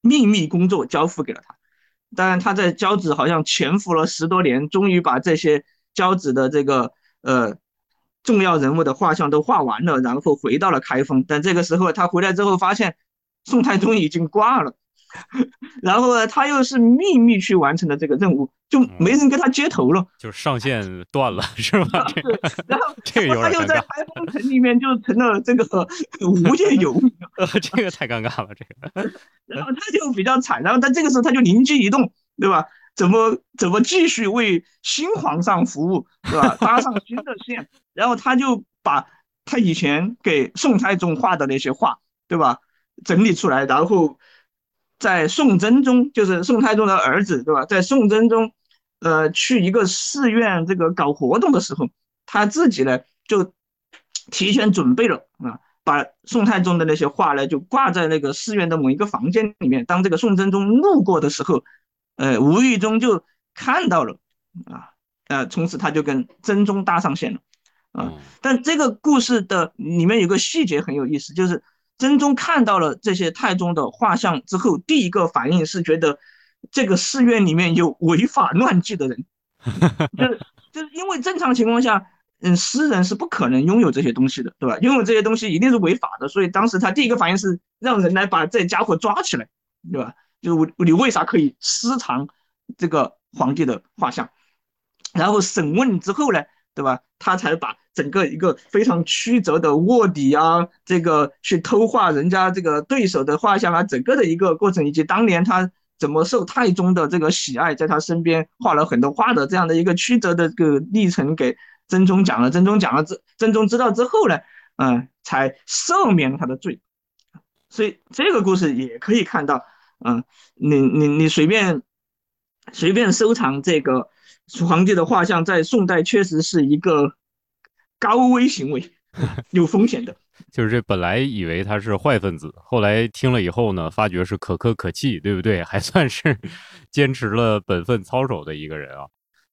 秘密工作交付给了他。当然，他在交子好像潜伏了十多年，终于把这些交子的这个呃重要人物的画像都画完了，然后回到了开封。但这个时候他回来之后，发现宋太宗已经挂了。然后呢，他又是秘密去完成的这个任务，就没人跟他接头了，就是上线断了，是吧？对。然后他又在开封城里面就成了这个无业游民，这个太尴尬了，这个。然后他就比较惨，然后他这个时候他就灵机一动，对吧？怎么怎么继续为新皇上服务，对吧？搭上新的线，然后他就把他以前给宋太宗画的那些画，对吧？整理出来，然后。在宋真宗，就是宋太宗的儿子，对吧？在宋真宗，呃，去一个寺院这个搞活动的时候，他自己呢就提前准备了啊，把宋太宗的那些画呢就挂在那个寺院的某一个房间里面。当这个宋真宗路过的时候，呃，无意中就看到了啊，呃，从此他就跟真宗搭上线了啊。但这个故事的里面有个细节很有意思，就是。真宗看到了这些太宗的画像之后，第一个反应是觉得这个寺院里面有违法乱纪的人，就是就是因为正常情况下，嗯，诗人是不可能拥有这些东西的，对吧？拥有这些东西一定是违法的，所以当时他第一个反应是让人来把这家伙抓起来，对吧？就是我你为啥可以私藏这个皇帝的画像？然后审问之后呢？对吧？他才把整个一个非常曲折的卧底啊，这个去偷画人家这个对手的画像啊，整个的一个过程，以及当年他怎么受太宗的这个喜爱，在他身边画了很多画的这样的一个曲折的这个历程，给真宗讲了。真宗讲了之，真宗知道之后呢，嗯，才赦免他的罪。所以这个故事也可以看到，嗯，你你你随便随便收藏这个。皇帝的画像在宋代确实是一个高危行为，有风险的。就是这本来以为他是坏分子，后来听了以后呢，发觉是可歌可泣，对不对？还算是坚持了本分操守的一个人啊。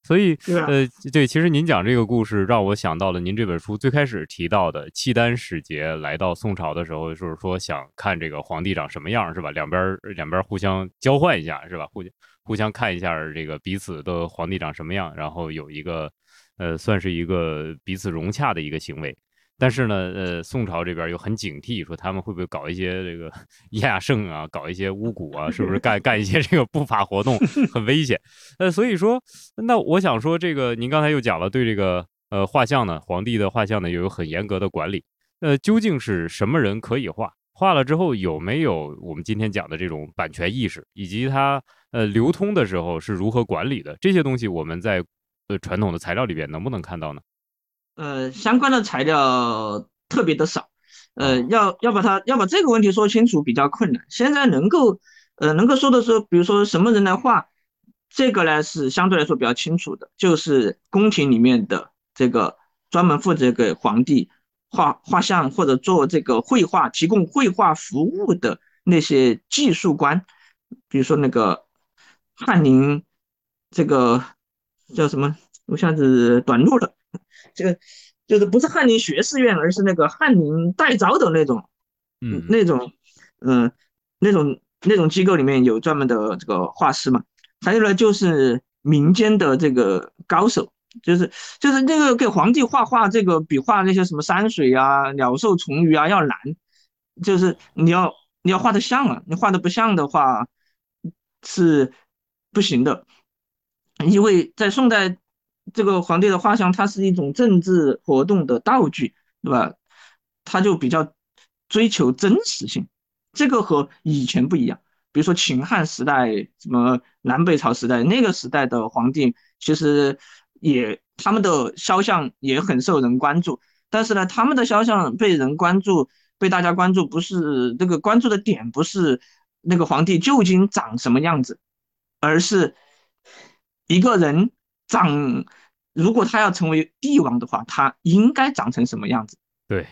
所以，呃，对，其实您讲这个故事，让我想到了您这本书最开始提到的契丹使节来到宋朝的时候，就是说想看这个皇帝长什么样，是吧？两边两边互相交换一下，是吧？互相。互相看一下这个彼此的皇帝长什么样，然后有一个，呃，算是一个彼此融洽的一个行为。但是呢，呃，宋朝这边又很警惕，说他们会不会搞一些这个 亚圣啊，搞一些巫蛊啊，是不是干 干一些这个不法活动，很危险。呃，所以说，那我想说，这个您刚才又讲了，对这个呃画像呢，皇帝的画像呢，又有很严格的管理。呃，究竟是什么人可以画？画了之后有没有我们今天讲的这种版权意识，以及它呃流通的时候是如何管理的？这些东西我们在呃传统的材料里边能不能看到呢？呃，相关的材料特别的少，呃，要要把它要把这个问题说清楚比较困难。现在能够呃能够说的说，比如说什么人来画，这个呢是相对来说比较清楚的，就是宫廷里面的这个专门负责给皇帝。画画像或者做这个绘画，提供绘画服务的那些技术官，比如说那个翰林，这个叫什么？我一下子短路了。这个就是不是翰林学士院，而是那个翰林代招的那种，嗯，那种，嗯，那种那种机构里面有专门的这个画师嘛。还有呢，就是民间的这个高手。就是就是那个给皇帝画画，这个比画那些什么山水啊、鸟兽虫鱼啊要难。就是你要你要画的像啊，你画的不像的话是不行的。因为在宋代，这个皇帝的画像它是一种政治活动的道具，对吧？他就比较追求真实性，这个和以前不一样。比如说秦汉时代、什么南北朝时代，那个时代的皇帝其实。也他们的肖像也很受人关注，但是呢，他们的肖像被人关注，被大家关注，不是那个关注的点，不是那个皇帝究竟长什么样子，而是一个人长，如果他要成为帝王的话，他应该长成什么样子？对，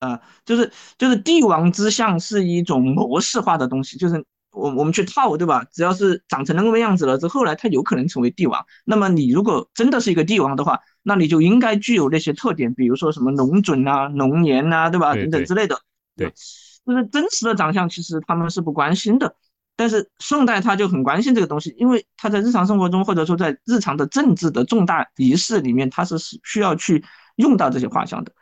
呃，就是就是帝王之相是一种模式化的东西，就是。我我们去套，对吧？只要是长成那个样子了，之后来他有可能成为帝王。那么你如果真的是一个帝王的话，那你就应该具有那些特点，比如说什么龙准啊、龙颜啊，对吧？等等之类的。对，就是真实的长相，其实他们是不关心的。但是宋代他就很关心这个东西，因为他在日常生活中，或者说在日常的政治的重大仪式里面，他是需要去用到这些画像的。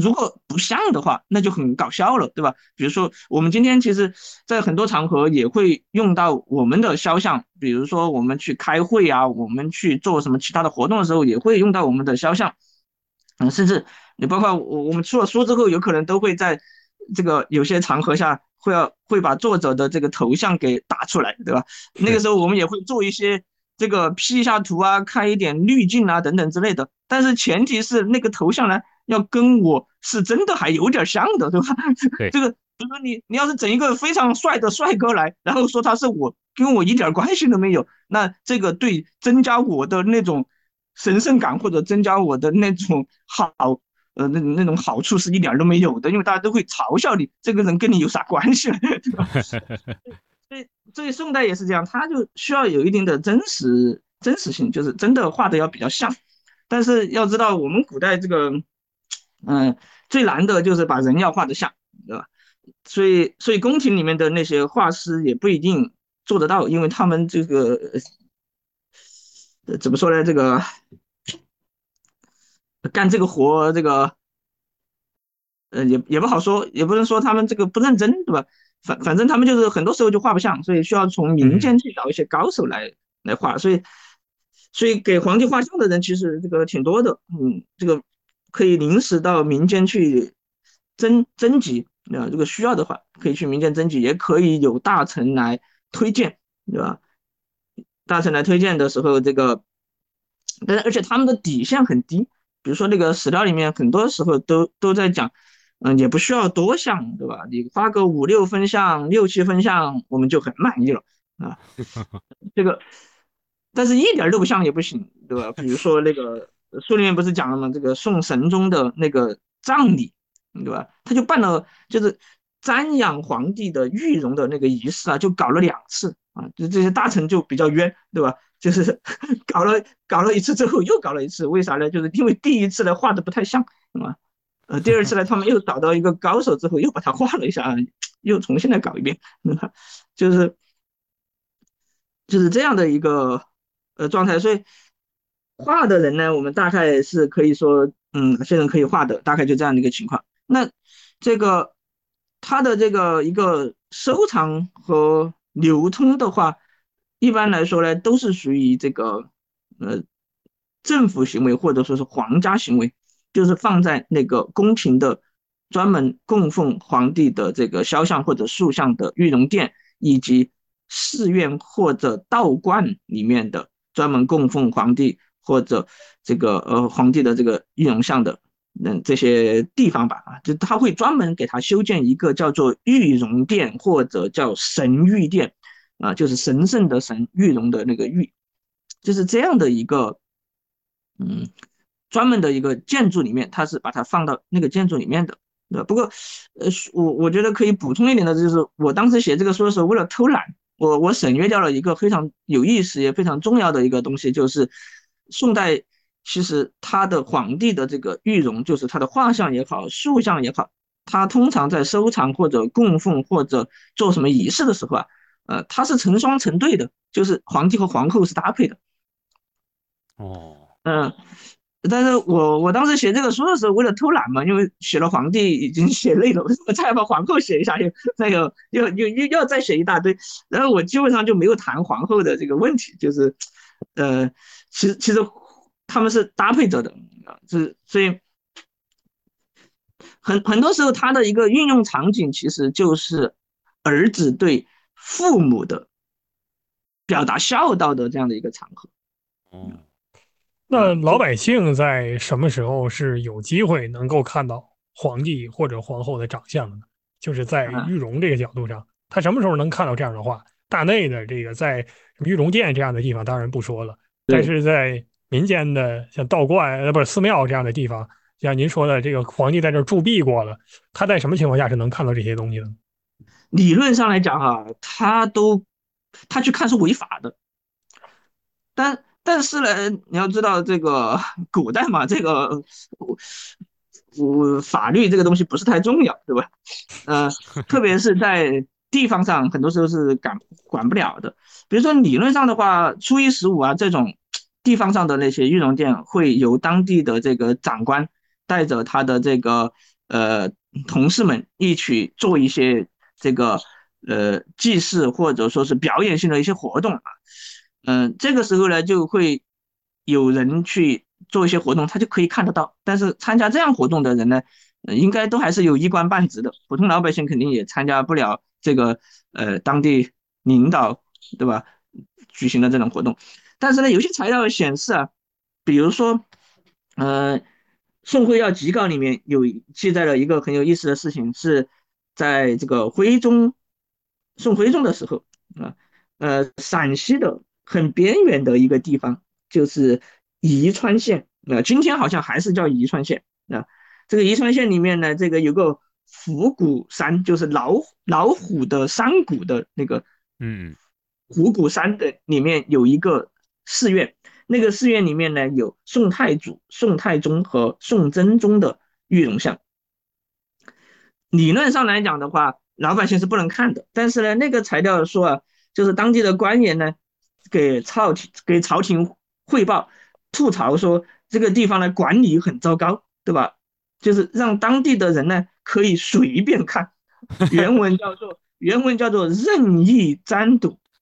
如果不像的话，那就很搞笑了，对吧？比如说，我们今天其实，在很多场合也会用到我们的肖像，比如说我们去开会啊，我们去做什么其他的活动的时候，也会用到我们的肖像。嗯，甚至你包括我，我们出了书之后，有可能都会在这个有些场合下会要会把作者的这个头像给打出来，对吧？那个时候我们也会做一些这个 P 一下图啊，开一点滤镜啊等等之类的。但是前提是那个头像呢。要跟我是真的还有点像的，对吧？对，这个比如说你你要是整一个非常帅的帅哥来，然后说他是我，跟我一点关系都没有，那这个对增加我的那种神圣感或者增加我的那种好呃那那种好处是一点都没有的，因为大家都会嘲笑你这个人跟你有啥关系，对吧？所以所以宋代也是这样，他就需要有一定的真实真实性，就是真的画的要比较像。但是要知道，我们古代这个，嗯，最难的就是把人要画得像，对吧？所以，所以宫廷里面的那些画师也不一定做得到，因为他们这个，呃怎么说呢？这个干这个活，这个，呃，也也不好说，也不能说他们这个不认真，对吧？反反正他们就是很多时候就画不像，所以需要从民间去找一些高手来来画，所以。所以给皇帝画像的人其实这个挺多的，嗯，这个可以临时到民间去征征集，啊，如果需要的话可以去民间征集，也可以有大臣来推荐，对吧？大臣来推荐的时候，这个，但是而且他们的底线很低，比如说那个史料里面很多时候都都在讲，嗯，也不需要多像，对吧？你发个五六分像、六七分像，我们就很满意了啊，这个。但是一点都不像也不行，对吧？比如说那个书里面不是讲了吗？这个宋神宗的那个葬礼，对吧？他就办了，就是瞻仰皇帝的玉容的那个仪式啊，就搞了两次啊。就这些大臣就比较冤，对吧？就是 搞了搞了一次之后又搞了一次，为啥呢？就是因为第一次呢画的不太像，啊？呃，第二次呢他们又找到一个高手之后又把它画了一下，又重新来搞一遍，对吧？就是就是这样的一个。呃，状态，所以画的人呢，我们大概是可以说，嗯，现在可以画的，大概就这样的一个情况。那这个他的这个一个收藏和流通的话，一般来说呢，都是属于这个呃政府行为或者说是皇家行为，就是放在那个宫廷的专门供奉皇帝的这个肖像或者塑像的玉容殿，以及寺院或者道观里面的。专门供奉皇帝或者这个呃皇帝的这个玉容像的，嗯这些地方吧啊，就他会专门给他修建一个叫做玉容殿或者叫神玉殿啊，就是神圣的神玉容的那个玉，就是这样的一个嗯专门的一个建筑里面，他是把它放到那个建筑里面的。对不过呃我我觉得可以补充一点的就是我当时写这个书的时候，为了偷懒。我我省略掉了一个非常有意思也非常重要的一个东西，就是宋代其实他的皇帝的这个玉容，就是他的画像也好，塑像也好，他通常在收藏或者供奉或者做什么仪式的时候啊，呃，他是成双成对的，就是皇帝和皇后是搭配的。哦，嗯。但是我我当时写这个书的时候，为了偷懒嘛，因为写了皇帝已经写累了，我再把皇后写一下，又那个又又又要再写一大堆，然后我基本上就没有谈皇后的这个问题，就是，呃，其实其实他们是搭配着的啊，是所以很很多时候他的一个运用场景其实就是儿子对父母的表达孝道的这样的一个场合，嗯。那老百姓在什么时候是有机会能够看到皇帝或者皇后的长相的呢？就是在玉容这个角度上，他什么时候能看到这样的话？大内的这个在玉容殿这样的地方当然不说了，但是在民间的像道观呃不是寺庙这样的地方，像您说的这个皇帝在这铸币过了，他在什么情况下是能看到这些东西的？理论上来讲哈，他都他去看是违法的，但。但是呢，你要知道这个古代嘛，这个我法律这个东西不是太重要，对吧？呃，特别是在地方上，很多时候是管管不了的。比如说理论上的话，初一十五啊这种地方上的那些玉龙殿，会由当地的这个长官带着他的这个呃同事们一起做一些这个呃祭祀或者说是表演性的一些活动啊。嗯，这个时候呢，就会有人去做一些活动，他就可以看得到。但是参加这样活动的人呢，应该都还是有一官半职的，普通老百姓肯定也参加不了这个呃当地领导对吧举行的这种活动。但是呢，有些材料显示啊，比如说，呃，《宋徽要集稿》里面有记载了一个很有意思的事情，是在这个徽宗宋徽宗的时候啊，呃，陕西的很边缘的一个地方就是宜川县啊，今天好像还是叫宜川县啊。这个宜川县里面呢，这个有个虎骨山，就是老老虎的山谷的那个，嗯，虎骨山的里面有一个寺院，那个寺院里面呢有宋太祖、宋太宗和宋真宗的玉容像。理论上来讲的话，老百姓是不能看的。但是呢，那个材料说啊，就是当地的官员呢给朝廷给朝廷汇报，吐槽说这个地方的管理很糟糕，对吧？就是让当地的人呢可以随便看，原文叫做原文叫做任意占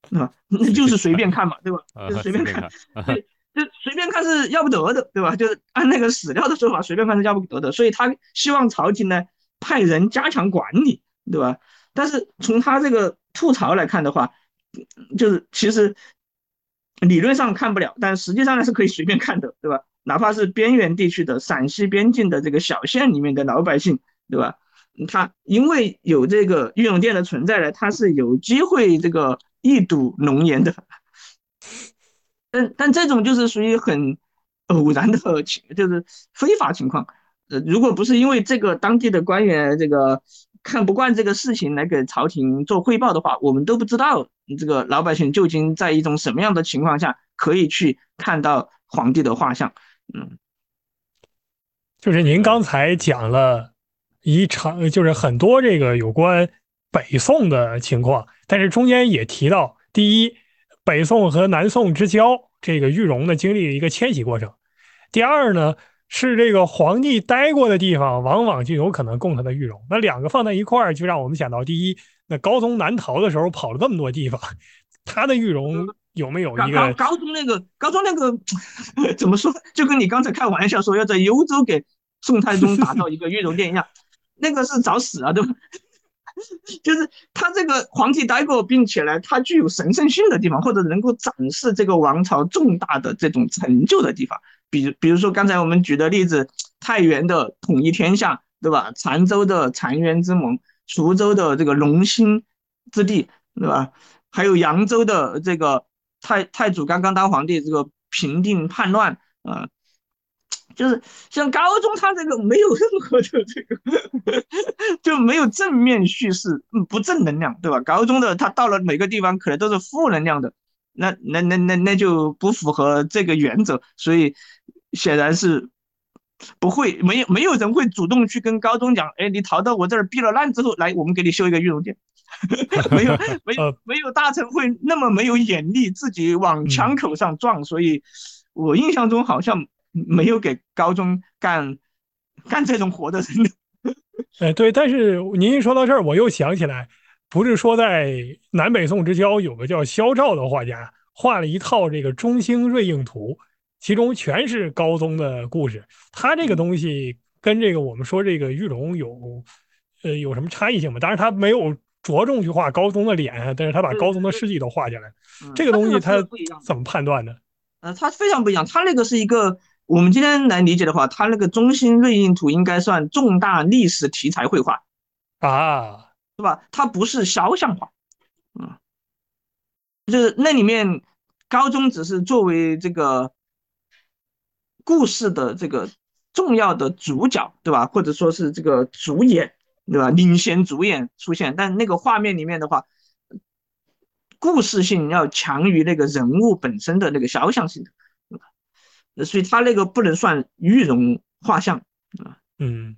卜，啊，那就是随便看嘛，对吧？就是随便看，对，就随便看是要不得的，对吧？就是按那个史料的说法，随便看是要不得的，所以他希望朝廷呢派人加强管理，对吧？但是从他这个吐槽来看的话，就是其实理论上看不了，但实际上呢是可以随便看的，对吧？哪怕是边缘地区的陕西边境的这个小县里面的老百姓，对吧？他因为有这个御用殿的存在呢，他是有机会这个一睹龙颜的。但但这种就是属于很偶然的情，就是非法情况。呃，如果不是因为这个当地的官员这个看不惯这个事情来给朝廷做汇报的话，我们都不知道这个老百姓究竟在一种什么样的情况下可以去看到皇帝的画像。嗯，就是您刚才讲了一场，就是很多这个有关北宋的情况，但是中间也提到，第一，北宋和南宋之交，这个玉容呢经历了一个迁徙过程；第二呢，是这个皇帝待过的地方，往往就有可能供他的玉容。那两个放在一块儿，就让我们想到，第一，那高宗南逃的时候跑了这么多地方，他的玉容。有没有一个高中那个高中那个 怎么说？就跟你刚才开玩笑说要在幽州给宋太宗打造一个玉容殿一样，那个是找死啊，对吧？就是他这个皇帝待过，并且呢，他具有神圣性的地方，或者能够展示这个王朝重大的这种成就的地方，比比如说刚才我们举的例子，太原的统一天下，对吧？常州的澶渊之盟，滁州的这个龙兴之地，对吧？还有扬州的这个。太太祖刚刚当皇帝，这个平定叛乱啊，就是像高中他这个没有任何的这个就没有正面叙事，不正能量，对吧？高中的他到了每个地方可能都是负能量的，那那那那那就不符合这个原则，所以显然是不会没有没有人会主动去跟高中讲，哎，你逃到我这儿避了难之后，来我们给你修一个玉容殿。没有没有没有大臣会那么没有眼力，自己往枪口上撞，所以我印象中好像没有给高中干干这种活的人。哎，对，但是您一说到这儿，我又想起来，不是说在南北宋之交有个叫萧照的画家，画了一套这个中兴瑞应图，其中全是高宗的故事。他这个东西跟这个我们说这个玉龙有呃有什么差异性吗？当然他没有。着重去画高宗的脸，但是他把高宗的事迹都画下来。这个东西他怎么判断的？呃，他非常不一样。他那个是一个，我们今天来理解的话，他那个中心瑞印图应该算重大历史题材绘画啊，是吧？它不是肖像画，嗯，就是那里面高中只是作为这个故事的这个重要的主角，对吧？或者说是这个主演。对吧？领衔主演出现，但那个画面里面的话，故事性要强于那个人物本身的那个肖像性的，所以他那个不能算玉容画像啊。嗯，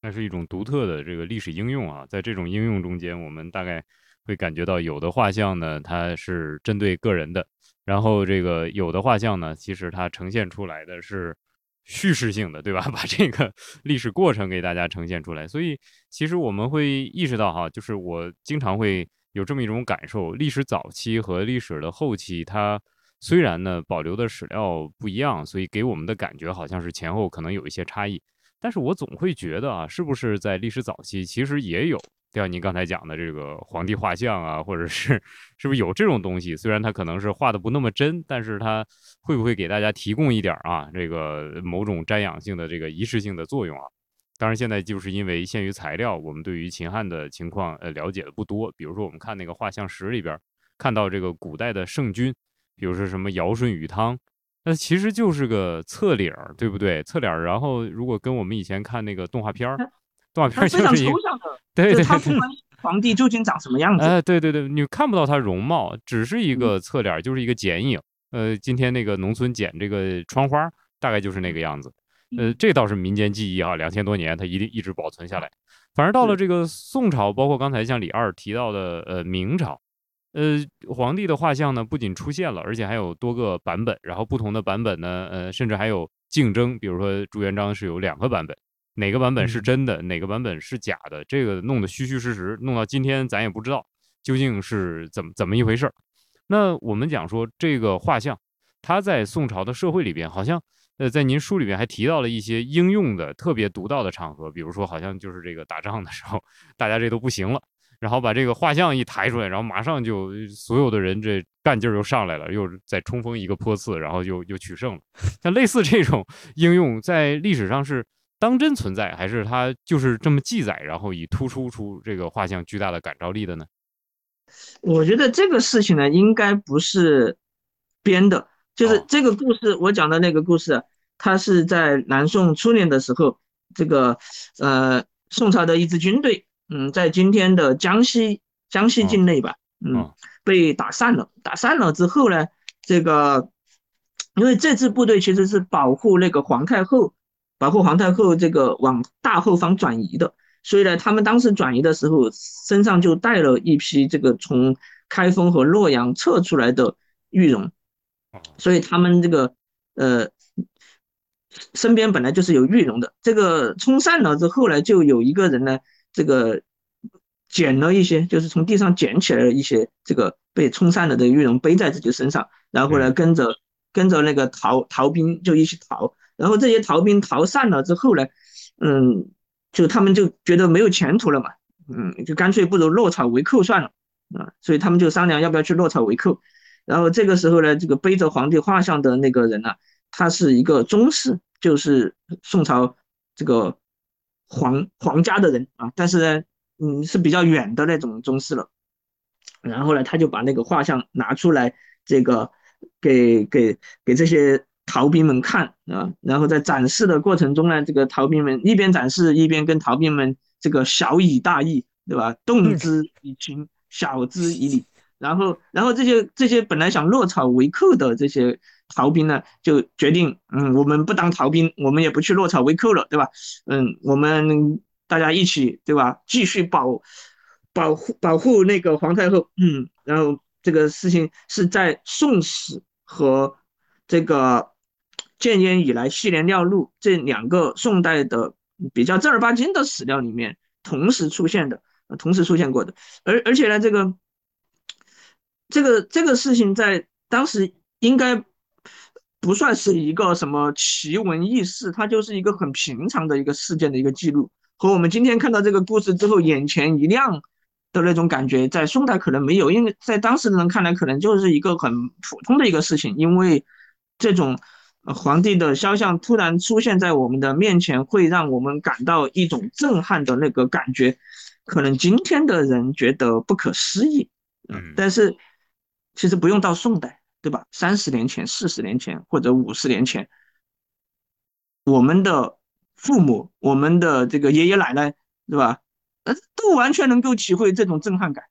那是一种独特的这个历史应用啊，在这种应用中间，我们大概会感觉到，有的画像呢，它是针对个人的，然后这个有的画像呢，其实它呈现出来的是。叙事性的，对吧？把这个历史过程给大家呈现出来，所以其实我们会意识到，哈，就是我经常会有这么一种感受：历史早期和历史的后期，它虽然呢保留的史料不一样，所以给我们的感觉好像是前后可能有一些差异，但是我总会觉得啊，是不是在历史早期其实也有？像您刚才讲的这个皇帝画像啊，或者是是不是有这种东西？虽然它可能是画的不那么真，但是它会不会给大家提供一点啊，这个某种瞻仰性的这个仪式性的作用啊？当然，现在就是因为限于材料，我们对于秦汉的情况呃了解的不多。比如说，我们看那个画像石里边，看到这个古代的圣君，比如说什么尧舜禹汤，那其实就是个侧脸儿，对不对？侧脸儿。然后，如果跟我们以前看那个动画片儿，动画片儿就是一个对对对，皇帝究竟长什么样子？哎，对对对，你看不到他容貌，只是一个侧脸，就是一个剪影。呃，今天那个农村剪这个窗花，大概就是那个样子。呃，这倒是民间记忆啊，两千多年它一定一直保存下来。反而到了这个宋朝，包括刚才像李二提到的，呃，明朝，呃，皇帝的画像呢不仅出现了，而且还有多个版本，然后不同的版本呢，呃，甚至还有竞争，比如说朱元璋是有两个版本，哪个版本是真的，哪个版本是假的，这个弄得虚虚实实，弄到今天咱也不知道究竟是怎么怎么一回事儿。那我们讲说这个画像，它在宋朝的社会里边好像。呃，在您书里边还提到了一些应用的特别独到的场合，比如说好像就是这个打仗的时候，大家这都不行了，然后把这个画像一抬出来，然后马上就所有的人这干劲儿又上来了，又再冲锋一个坡次，然后又又取胜了。像类似这种应用，在历史上是当真存在，还是它就是这么记载，然后以突出出这个画像巨大的感召力的呢？我觉得这个事情呢，应该不是编的。就是这个故事，我讲的那个故事，它是在南宋初年的时候，这个呃宋朝的一支军队，嗯，在今天的江西江西境内吧，嗯，被打散了。打散了之后呢，这个因为这支部队其实是保护那个皇太后，保护皇太后这个往大后方转移的，所以呢，他们当时转移的时候，身上就带了一批这个从开封和洛阳撤出来的玉容。所以他们这个呃身边本来就是有玉容的，这个冲散了之后呢，就有一个人呢，这个捡了一些，就是从地上捡起来了一些这个被冲散了的玉龙，背在自己身上，然后呢跟着跟着那个逃逃兵就一起逃，然后这些逃兵逃散了之后呢，嗯，就他们就觉得没有前途了嘛，嗯，就干脆不如落草为寇算了啊，所以他们就商量要不要去落草为寇。然后这个时候呢，这个背着皇帝画像的那个人呢，他是一个宗室，就是宋朝这个皇皇家的人啊，但是呢，嗯，是比较远的那种宗室了。然后呢，他就把那个画像拿出来，这个给给给这些逃兵们看啊。然后在展示的过程中呢，这个逃兵们一边展示一边跟逃兵们这个小以大义，对吧？动之以情，晓之以理。然后，然后这些这些本来想落草为寇的这些逃兵呢，就决定，嗯，我们不当逃兵，我们也不去落草为寇了，对吧？嗯，我们大家一起，对吧？继续保保护保护那个皇太后，嗯，然后这个事情是在《宋史》和这个建炎以来系列料录这两个宋代的比较正儿八经的史料里面同时出现的，同时出现过的，而而且呢，这个。这个这个事情在当时应该不算是一个什么奇闻异事，它就是一个很平常的一个事件的一个记录。和我们今天看到这个故事之后眼前一亮的那种感觉，在宋代可能没有，因为在当时的人看来可能就是一个很普通的一个事情。因为这种皇帝的肖像突然出现在我们的面前，会让我们感到一种震撼的那个感觉，可能今天的人觉得不可思议，嗯，但是。其实不用到宋代，对吧？三十年前、四十年前或者五十年前，我们的父母、我们的这个爷爷奶奶，对吧？呃，都完全能够体会这种震撼感。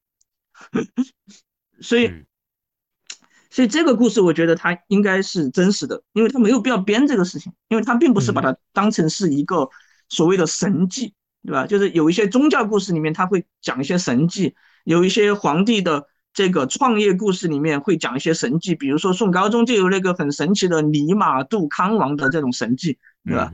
所以，所以这个故事我觉得它应该是真实的，因为它没有必要编这个事情，因为它并不是把它当成是一个所谓的神迹，对吧？就是有一些宗教故事里面他会讲一些神迹，有一些皇帝的。这个创业故事里面会讲一些神迹，比如说宋高宗就有那个很神奇的尼玛杜康王的这种神迹，对吧？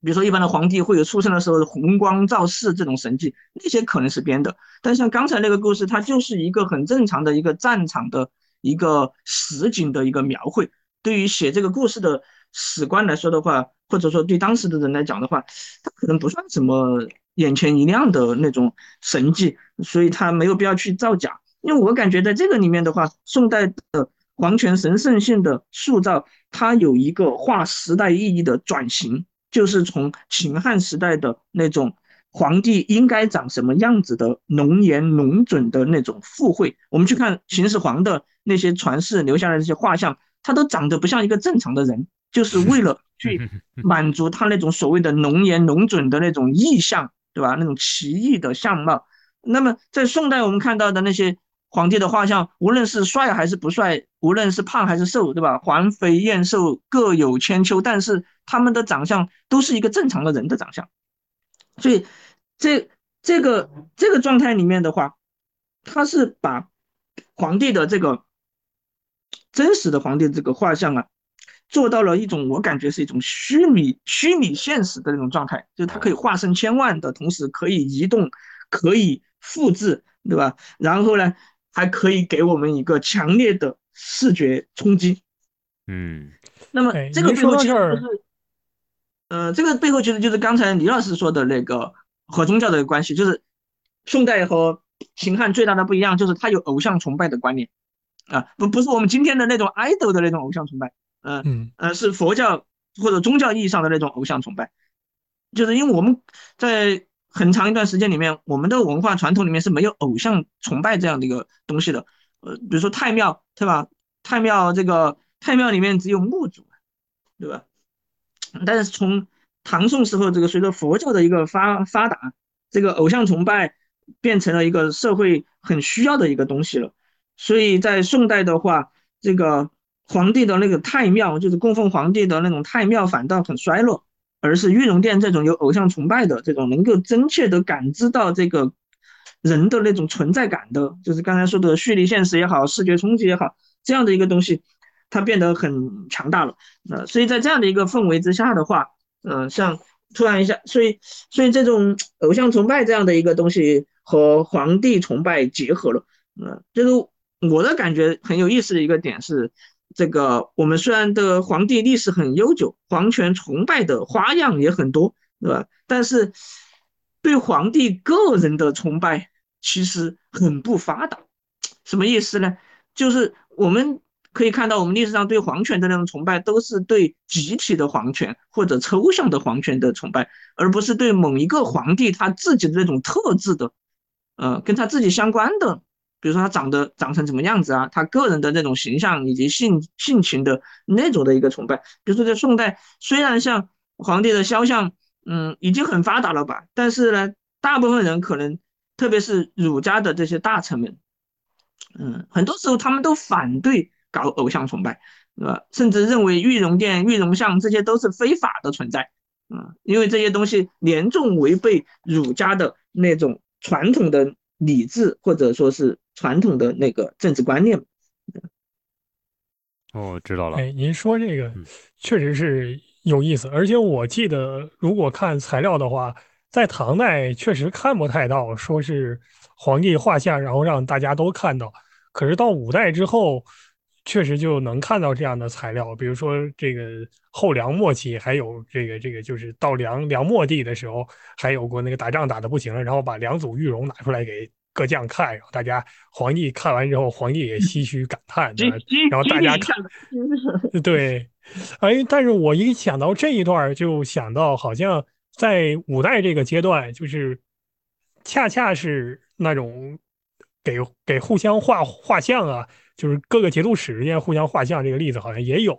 比如说一般的皇帝会有出生的时候红光照世这种神迹，那些可能是编的。但像刚才那个故事，它就是一个很正常的一个战场的一个实景的一个描绘。对于写这个故事的史官来说的话，或者说对当时的人来讲的话，他可能不算什么眼前一亮的那种神迹，所以他没有必要去造假。因为我感觉在这个里面的话，宋代的皇权神圣性的塑造，它有一个划时代意义的转型，就是从秦汉时代的那种皇帝应该长什么样子的浓颜浓准的那种富贵。我们去看秦始皇的那些传世留下来的那些画像，他都长得不像一个正常的人，就是为了去 满足他那种所谓的浓颜浓准的那种意象，对吧？那种奇异的相貌。那么在宋代，我们看到的那些。皇帝的画像，无论是帅还是不帅，无论是胖还是瘦，对吧？环肥燕瘦各有千秋，但是他们的长相都是一个正常的人的长相。所以，这这个这个状态里面的话，他是把皇帝的这个真实的皇帝这个画像啊，做到了一种我感觉是一种虚拟虚拟现实的那种状态，就是它可以化身千万的同时，可以移动，可以复制，对吧？然后呢？还可以给我们一个强烈的视觉冲击，嗯，那么这个背后其实就是，呃，这个背后其实就是刚才李老师说的那个和宗教的关系，就是宋代和秦汉最大的不一样就是它有偶像崇拜的观念，啊，不不是我们今天的那种 idol 的那种偶像崇拜，嗯嗯。呃是佛教或者宗教意义上的那种偶像崇拜，就是因为我们在。很长一段时间里面，我们的文化传统里面是没有偶像崇拜这样的一个东西的。呃，比如说太庙，对吧？太庙这个太庙里面只有墓主，对吧？但是从唐宋时候，这个随着佛教的一个发发达，这个偶像崇拜变成了一个社会很需要的一个东西了。所以在宋代的话，这个皇帝的那个太庙，就是供奉皇帝的那种太庙，反倒很衰落。而是玉龙殿这种有偶像崇拜的这种能够真切的感知到这个人的那种存在感的，就是刚才说的虚拟现实也好，视觉冲击也好，这样的一个东西，它变得很强大了。呃，所以在这样的一个氛围之下的话，呃，像突然一下，所以所以这种偶像崇拜这样的一个东西和皇帝崇拜结合了，呃，就是我的感觉很有意思的一个点是。这个我们虽然的皇帝历史很悠久，皇权崇拜的花样也很多，对吧？但是对皇帝个人的崇拜其实很不发达。什么意思呢？就是我们可以看到，我们历史上对皇权的那种崇拜，都是对集体的皇权或者抽象的皇权的崇拜，而不是对某一个皇帝他自己的那种特质的，呃，跟他自己相关的。比如说他长得长成什么样子啊，他个人的那种形象以及性性情的那种的一个崇拜。比如说在宋代，虽然像皇帝的肖像，嗯，已经很发达了吧，但是呢，大部分人可能，特别是儒家的这些大臣们，嗯，很多时候他们都反对搞偶像崇拜，对吧？甚至认为玉容殿、玉容像这些都是非法的存在，嗯，因为这些东西严重违背儒家的那种传统的理智或者说是。传统的那个政治观念，哦，知道了。哎，您说这个确实是有意思，而且我记得，如果看材料的话，在唐代确实看不太到说是皇帝画像，然后让大家都看到。可是到五代之后，确实就能看到这样的材料，比如说这个后梁末期，还有这个这个就是到梁梁末帝的时候，还有过那个打仗打的不行了，然后把两组玉容拿出来给。各将看，然后大家皇帝看完之后，皇帝也唏嘘感叹，然后大家看，对，哎，但是我一想到这一段，就想到好像在五代这个阶段，就是恰恰是那种给给互相画画像啊，就是各个节度使之间互相画像这个例子好像也有，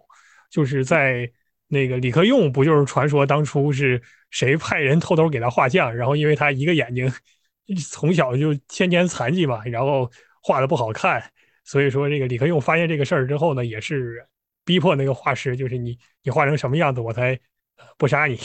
就是在那个李克用不就是传说当初是谁派人偷偷给他画像，然后因为他一个眼睛。从小就先天残疾嘛，然后画的不好看，所以说这个李克用发现这个事儿之后呢，也是逼迫那个画师，就是你你画成什么样子，我才不杀你。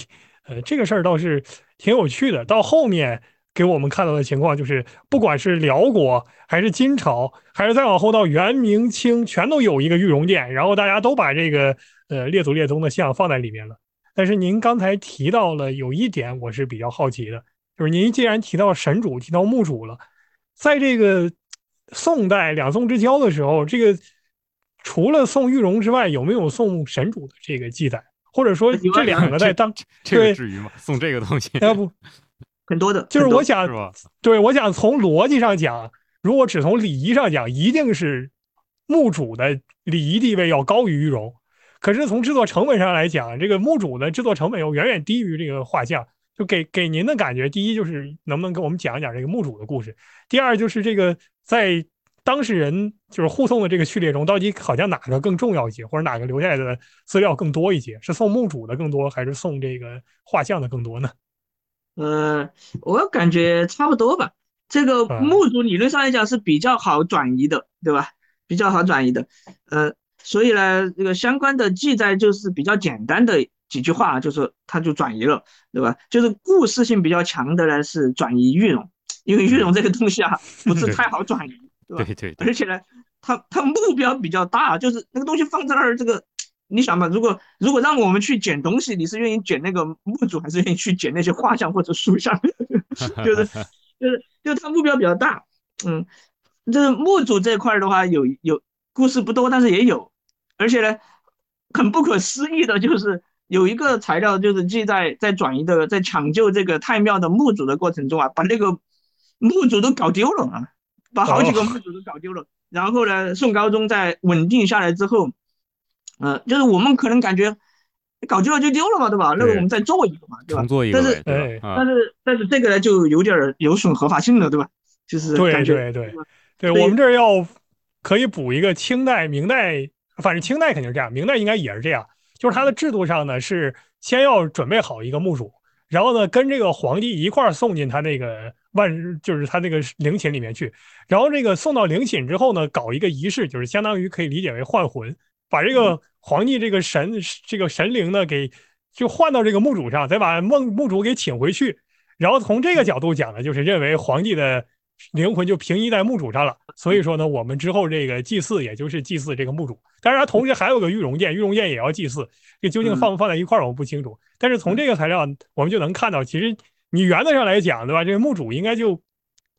呃，这个事儿倒是挺有趣的。到后面给我们看到的情况就是，不管是辽国还是金朝，还是再往后到元明清，全都有一个玉容殿，然后大家都把这个呃列祖列宗的像放在里面了。但是您刚才提到了有一点，我是比较好奇的。就是您既然提到神主，提到墓主了，在这个宋代两宋之交的时候，这个除了宋玉容之外，有没有宋神主的这个记载？或者说这两个在当这个至于吗？送这个东西要不很多的，就是我想，对，我想从逻辑上讲，如果只从礼仪上讲，一定是墓主的礼仪地位要高于玉容。可是从制作成本上来讲，这个墓主的制作成本又远远低于这个画像，就给给您的感觉，第一就是能不能给我们讲一讲这个墓主的故事，第二就是这个在当事人就是护送的这个序列中，到底好像哪个更重要一些，或者哪个留下来的资料更多一些，是送墓主的更多，还是送这个画像的更多呢？呃，我感觉差不多吧。这个墓主理论上来讲是比较好转移的，对吧？比较好转移的，呃。所以呢，这个相关的记载就是比较简单的几句话，就是它就转移了，对吧？就是故事性比较强的呢是转移玉容，因为玉容这个东西啊不是太好转移，对吧？对对。而且呢，它它目标比较大，就是那个东西放在那儿，这个你想嘛，如果如果让我们去捡东西，你是愿意捡那个墓主，还是愿意去捡那些画像或者塑像？就是就是就是它目标比较大，嗯，就是墓主这块的话有有故事不多，但是也有。而且呢，很不可思议的就是有一个材料，就是记载在转移的，在抢救这个太庙的墓主的过程中啊，把那个墓主都搞丢了啊，把好几个墓主都搞丢了。然后呢，宋高宗在稳定下来之后，呃，就是我们可能感觉搞丢了就丢了嘛，对吧？那个我们再做一个嘛，对吧？但是，但是，但是这个呢，就有点有损合法性了，对吧？就是对对对对，我们这儿要可以补一个清代、明代。反正清代肯定是这样，明代应该也是这样。就是它的制度上呢，是先要准备好一个墓主，然后呢跟这个皇帝一块儿送进他那个万，就是他那个陵寝里面去。然后这个送到陵寝之后呢，搞一个仪式，就是相当于可以理解为换魂，把这个皇帝这个神这个神灵呢给就换到这个墓主上，再把墓墓主给请回去。然后从这个角度讲呢，就是认为皇帝的。灵魂就平移在墓主上了，所以说呢，我们之后这个祭祀，也就是祭祀这个墓主。当然，同时还有个玉容殿，玉容殿也要祭祀。这究竟放不放在一块儿，我们不清楚。但是从这个材料，我们就能看到，其实你原则上来讲，对吧？这个墓主应该就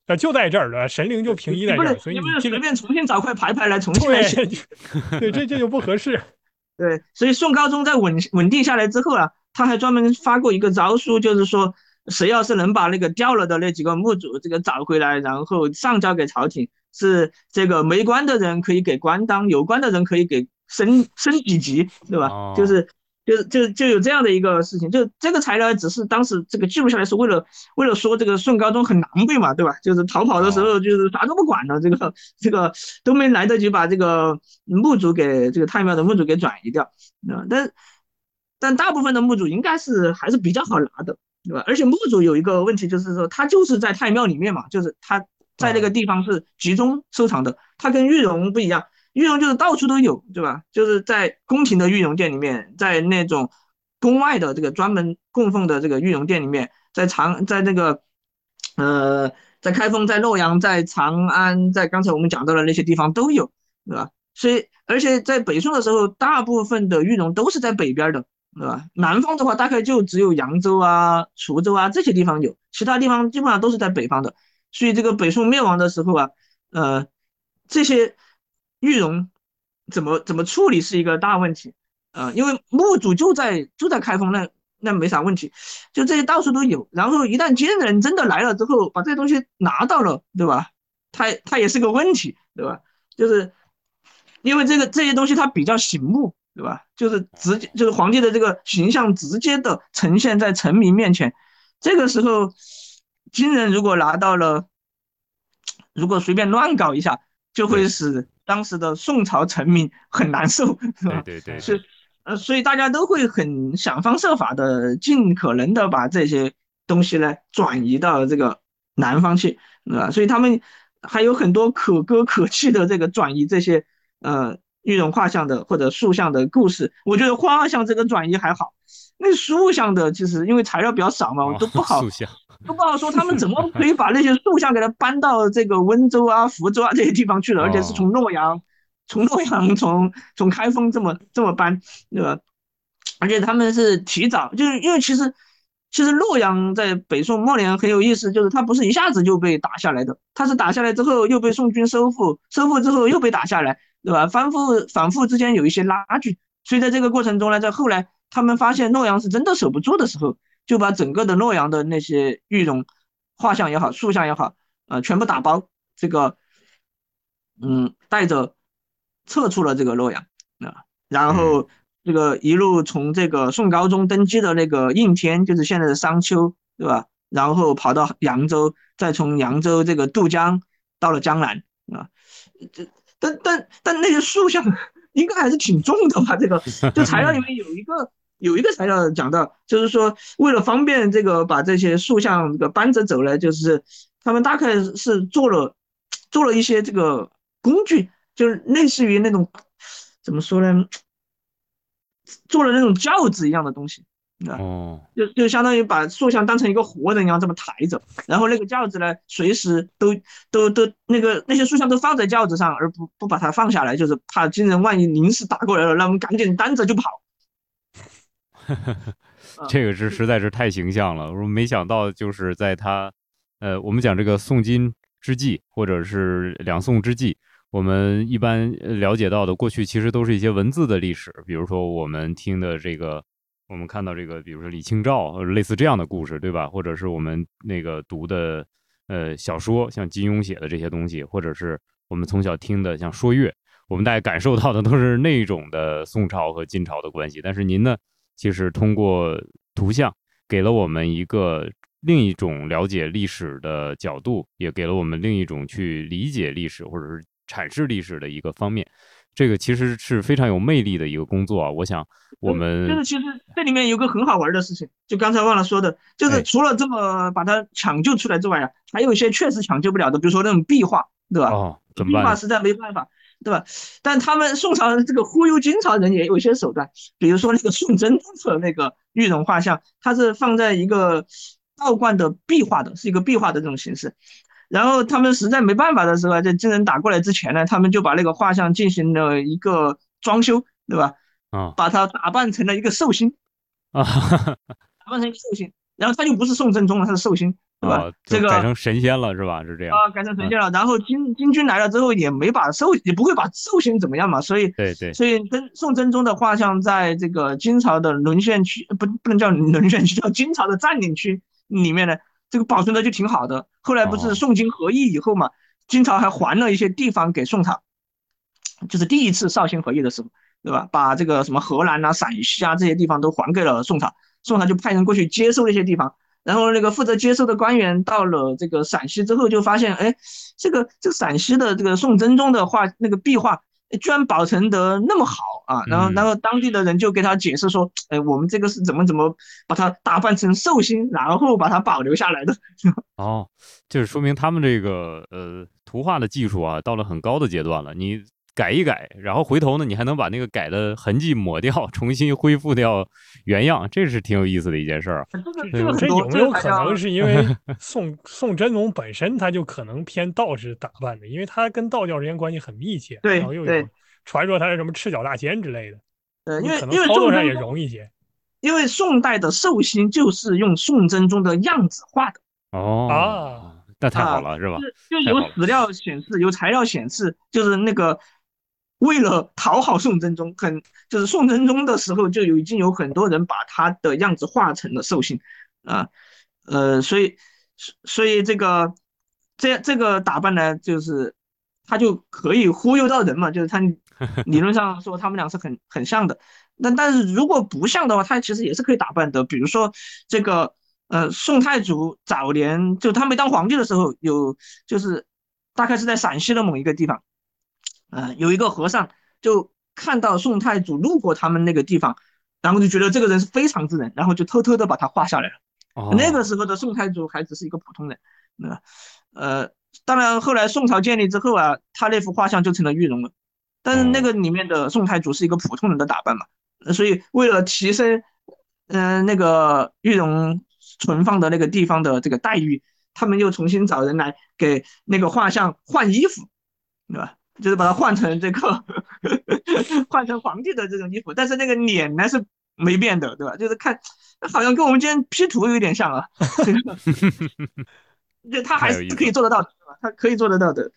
呃就在这儿，对吧？神灵就平移在这儿，所以你随便重新找块牌牌来重新来写，对，这这就不合适。对，所以宋高宗在稳稳定下来之后啊，他还专门发过一个诏书，就是说。谁要是能把那个掉了的那几个墓主这个找回来，然后上交给朝廷，是这个没官的人可以给官当，有官的人可以给升升几级，对吧？就是就是就就有这样的一个事情，就这个材料只是当时这个记录下来是为了为了说这个宋高宗很狼狈嘛，对吧？就是逃跑的时候就是啥都不管了，这个 这个都没来得及把这个墓主给这个太庙的墓主给转移掉，啊，但但大部分的墓主应该是还是比较好拿的。对吧？而且墓主有一个问题，就是说他就是在太庙里面嘛，就是他在那个地方是集中收藏的。他跟玉容不一样，玉容就是到处都有，对吧？就是在宫廷的玉容殿里面，在那种宫外的这个专门供奉的这个玉容殿里面，在长在那个呃，在开封、在洛阳、在长安、在刚才我们讲到的那些地方都有，对吧？所以，而且在北宋的时候，大部分的玉容都是在北边的。对吧？南方的话，大概就只有扬州啊、滁州啊这些地方有，其他地方基本上都是在北方的。所以这个北宋灭亡的时候啊，呃，这些玉容怎么怎么处理是一个大问题啊，因为墓主就在就在开封，那那没啥问题，就这些到处都有。然后一旦金人真的来了之后，把这些东西拿到了，对吧？他他也是个问题，对吧？就是因为这个这些东西它比较醒目。对吧？就是直接就是皇帝的这个形象直接的呈现在臣民面前，这个时候，金人如果拿到了，如果随便乱搞一下，就会使当时的宋朝臣民很难受，是吧？对对对。是，呃，所以大家都会很想方设法的，尽可能的把这些东西呢转移到这个南方去，对吧？所以他们还有很多可歌可泣的这个转移这些，呃。玉容画像的或者塑像的故事，我觉得画像这个转移还好，那塑像的其实因为材料比较少嘛，我都不好，都不好说他们怎么 可以把那些塑像给它搬到这个温州啊、福州啊这些地方去了，而且是从洛阳、从洛阳、从从开封这么这么搬，对吧？而且他们是提早，就是因为其实其实洛阳在北宋末年很有意思，就是它不是一下子就被打下来的，它是打下来之后又被宋军收复，收复之后又被打下来。对吧？反复反复之间有一些拉锯，所以在这个过程中呢，在后来他们发现洛阳是真的守不住的时候，就把整个的洛阳的那些玉容画像也好、塑像也好，呃，全部打包，这个，嗯，带着撤出了这个洛阳啊，然后这个一路从这个宋高宗登基的那个应天，就是现在的商丘，对吧？然后跑到扬州，再从扬州这个渡江到了江南啊。这但但但那些塑像应该还是挺重的吧？这个 就材料里面有一个有一个材料讲到，就是说为了方便这个把这些塑像这个搬着走呢，就是他们大概是做了做了一些这个工具，就是类似于那种怎么说呢？做了那种轿子一样的东西，哦，就就相当于把塑像当成一个活人一样这么抬着，然后那个轿子呢，随时都都都那个那些塑像都放在轿子上，而不不把它放下来，就是怕金人万一临时打过来了，那我们赶紧担着就跑。这个是实在是太形象了，我没想到就是在他，呃，我们讲这个宋金之际，或者是两宋之际。我们一般了解到的过去其实都是一些文字的历史，比如说我们听的这个，我们看到这个，比如说李清照类似这样的故事，对吧？或者是我们那个读的呃小说，像金庸写的这些东西，或者是我们从小听的像说岳，我们大概感受到的都是那种的宋朝和金朝的关系。但是您呢，其实通过图像给了我们一个另一种了解历史的角度，也给了我们另一种去理解历史或者是。阐释历史的一个方面，这个其实是非常有魅力的一个工作啊！我想我们就是其实这里面有个很好玩的事情，就刚才忘了说的，就是除了这么把它抢救出来之外啊，还有一些确实抢救不了的，比如说那种壁画，对吧？哦，壁画实在没办法，对吧？但他们宋朝这个忽悠金朝人也有一些手段，比如说那个宋真宗的那个玉容画像，它是放在一个道观的壁画的，是一个壁画的这种形式。然后他们实在没办法的时候，在金人打过来之前呢，他们就把那个画像进行了一个装修，对吧？啊，把它打扮成了一个寿星，啊，打扮成一个寿星，然后他就不是宋真宗了，他是寿星，对吧？这个改成神仙了，是吧？是这样啊，改成神仙了。然后金金军来了之后，也没把寿，也不会把寿星怎么样嘛，所以对对，所以跟宋真宗的画像在这个金朝的沦陷区，不不能叫沦陷区，叫金朝的占领区里面呢。这个保存的就挺好的。后来不是宋金合议以后嘛，金朝还还了一些地方给宋朝，就是第一次绍兴合议的时候，对吧？把这个什么河南啊、陕西啊这些地方都还给了宋朝，宋朝就派人过去接收那些地方。然后那个负责接收的官员到了这个陕西之后，就发现，哎，这个这个陕西的这个宋真宗的画那个壁画。居然保存得那么好啊！然后，然后当地的人就给他解释说：“哎，我们这个是怎么怎么把它打扮成寿星，然后把它保留下来的。”哦，就是说明他们这个呃图画的技术啊，到了很高的阶段了。你。改一改，然后回头呢，你还能把那个改的痕迹抹掉，重新恢复掉原样，这是挺有意思的一件事儿。这有没有可能是 因为宋宋真宗本身他就可能偏道士打扮的，因为他跟道教之间关系很密切，对，然后又有传说他是什么赤脚大仙之类的，呃，因为因为操作上也容易些。因为宋代的寿星就是用宋真宗的样子画的。哦啊，那太好了，是吧？就有史料显示，有材料显示，就是那个。为了讨好宋真宗，很就是宋真宗的时候就有已经有很多人把他的样子画成了寿星，啊，呃，所以所以这个这这个打扮呢，就是他就可以忽悠到人嘛，就是他 理论上说他们俩是很很像的，但但是如果不像的话，他其实也是可以打扮的，比如说这个呃宋太祖早年就他没当皇帝的时候，有就是大概是在陕西的某一个地方。嗯，有一个和尚就看到宋太祖路过他们那个地方，然后就觉得这个人是非常之人，然后就偷偷的把他画下来了。那个时候的宋太祖还只是一个普通人，对吧？呃，当然后来宋朝建立之后啊，他那幅画像就成了玉容了。但是那个里面的宋太祖是一个普通人的打扮嘛，所以为了提升嗯那个玉容存放的那个地方的这个待遇，他们又重新找人来给那个画像换衣服，对吧？就是把它换成这个，换成皇帝的这种衣服，但是那个脸呢是没变的，对吧？就是看，好像跟我们今天 P 图有点像啊。就他还是可以做得到，的，他可以做得到的。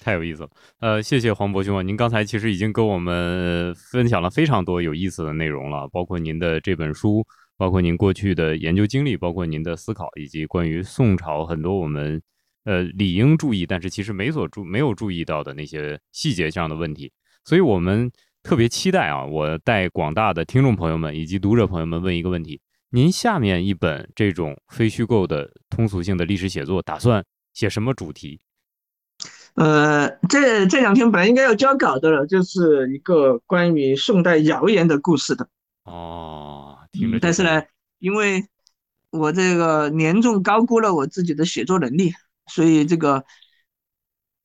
太有意思了，呃，谢谢黄博兄啊，您刚才其实已经跟我们分享了非常多有意思的内容了，包括您的这本书，包括您过去的研究经历，包括您的思考，以及关于宋朝很多我们。呃，理应注意，但是其实没所注没有注意到的那些细节上的问题，所以我们特别期待啊！我带广大的听众朋友们以及读者朋友们问一个问题：您下面一本这种非虚构的通俗性的历史写作，打算写什么主题？呃，这这两天本来应该要交稿的了，就是一个关于宋代谣言的故事的。哦，听着。但是呢，因为我这个严重高估了我自己的写作能力，所以这个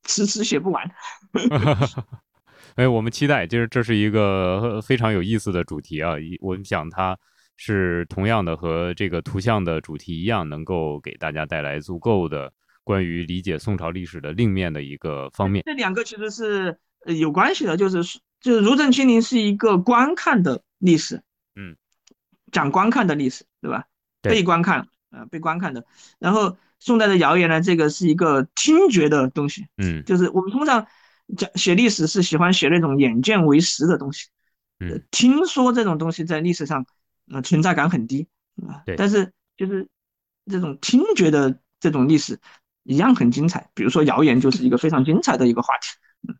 迟迟写不完。哎，我们期待，就是这是一个非常有意思的主题啊！我想它是同样的和这个图像的主题一样，能够给大家带来足够的关于理解宋朝历史的另面的一个方面。这两个其实是有关系的，就是就是如朕亲临是一个观看的历史，嗯，讲观看的历史，对吧？被观看，呃，被观看的。然后宋代的谣言呢，这个是一个听觉的东西，嗯，就是我们通常。讲写历史是喜欢写那种眼见为实的东西，嗯，听说这种东西在历史上，呃，存在感很低，啊，对，但是就是这种听觉的这种历史一样很精彩，比如说谣言就是一个非常精彩的一个话题，嗯，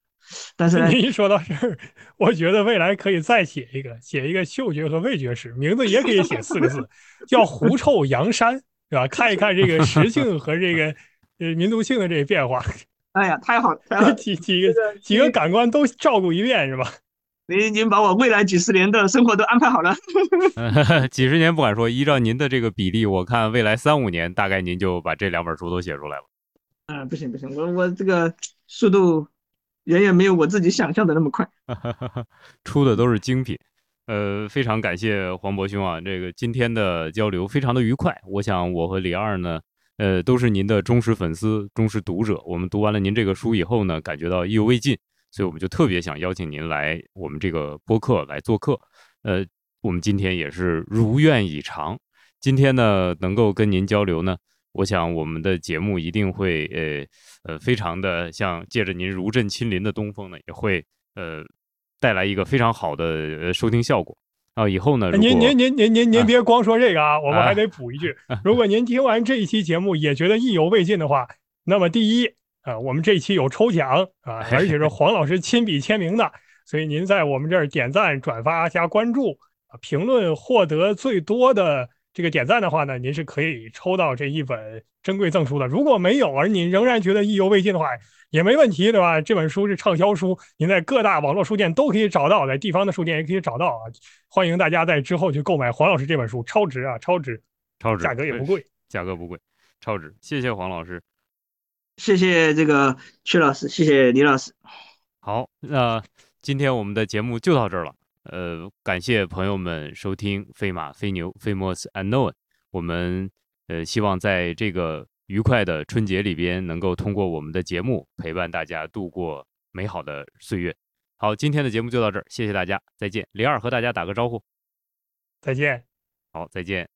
但是 您一说到这儿，我觉得未来可以再写一个，写一个嗅觉和味觉史，名字也可以写四个字，叫狐臭羊山，是吧？看一看这个实性和这个呃民族性的这个变化。哎呀，太好了！几几个几个感官都照顾一遍是吧？您您把我未来几十年的生活都安排好了。几十年不敢说，依照您的这个比例，我看未来三五年大概您就把这两本书都写出来了。嗯，不行不行，我我这个速度远远没有我自己想象的那么快。出的都是精品。呃，非常感谢黄渤兄啊，这个今天的交流非常的愉快。我想我和李二呢。呃，都是您的忠实粉丝、忠实读者。我们读完了您这个书以后呢，感觉到意犹未尽，所以我们就特别想邀请您来我们这个播客来做客。呃，我们今天也是如愿以偿。今天呢，能够跟您交流呢，我想我们的节目一定会呃呃，非常的像借着您如朕亲临的东风呢，也会呃带来一个非常好的收听效果。啊，以后呢？您您您您您您别光说这个啊，我们还得补一句：如果您听完这一期节目也觉得意犹未尽的话，那么第一啊，我们这期有抽奖啊，而且是黄老师亲笔签名的，所以您在我们这儿点赞、转发加关注啊，评论获得最多的这个点赞的话呢，您是可以抽到这一本珍贵赠书的。如果没有，而您仍然觉得意犹未尽的话，也没问题，对吧？这本书是畅销书，您在各大网络书店都可以找到，在地方的书店也可以找到啊。欢迎大家在之后去购买黄老师这本书，超值啊，超值，超值，价格也不贵，价格不贵，超值。谢谢黄老师，谢谢这个曲老师，谢谢李老师。好，那今天我们的节目就到这儿了。呃，感谢朋友们收听《飞马飞牛》，Famous Unknown。我们呃希望在这个。愉快的春节里边，能够通过我们的节目陪伴大家度过美好的岁月。好，今天的节目就到这儿，谢谢大家，再见。李二和大家打个招呼，再见。好，再见。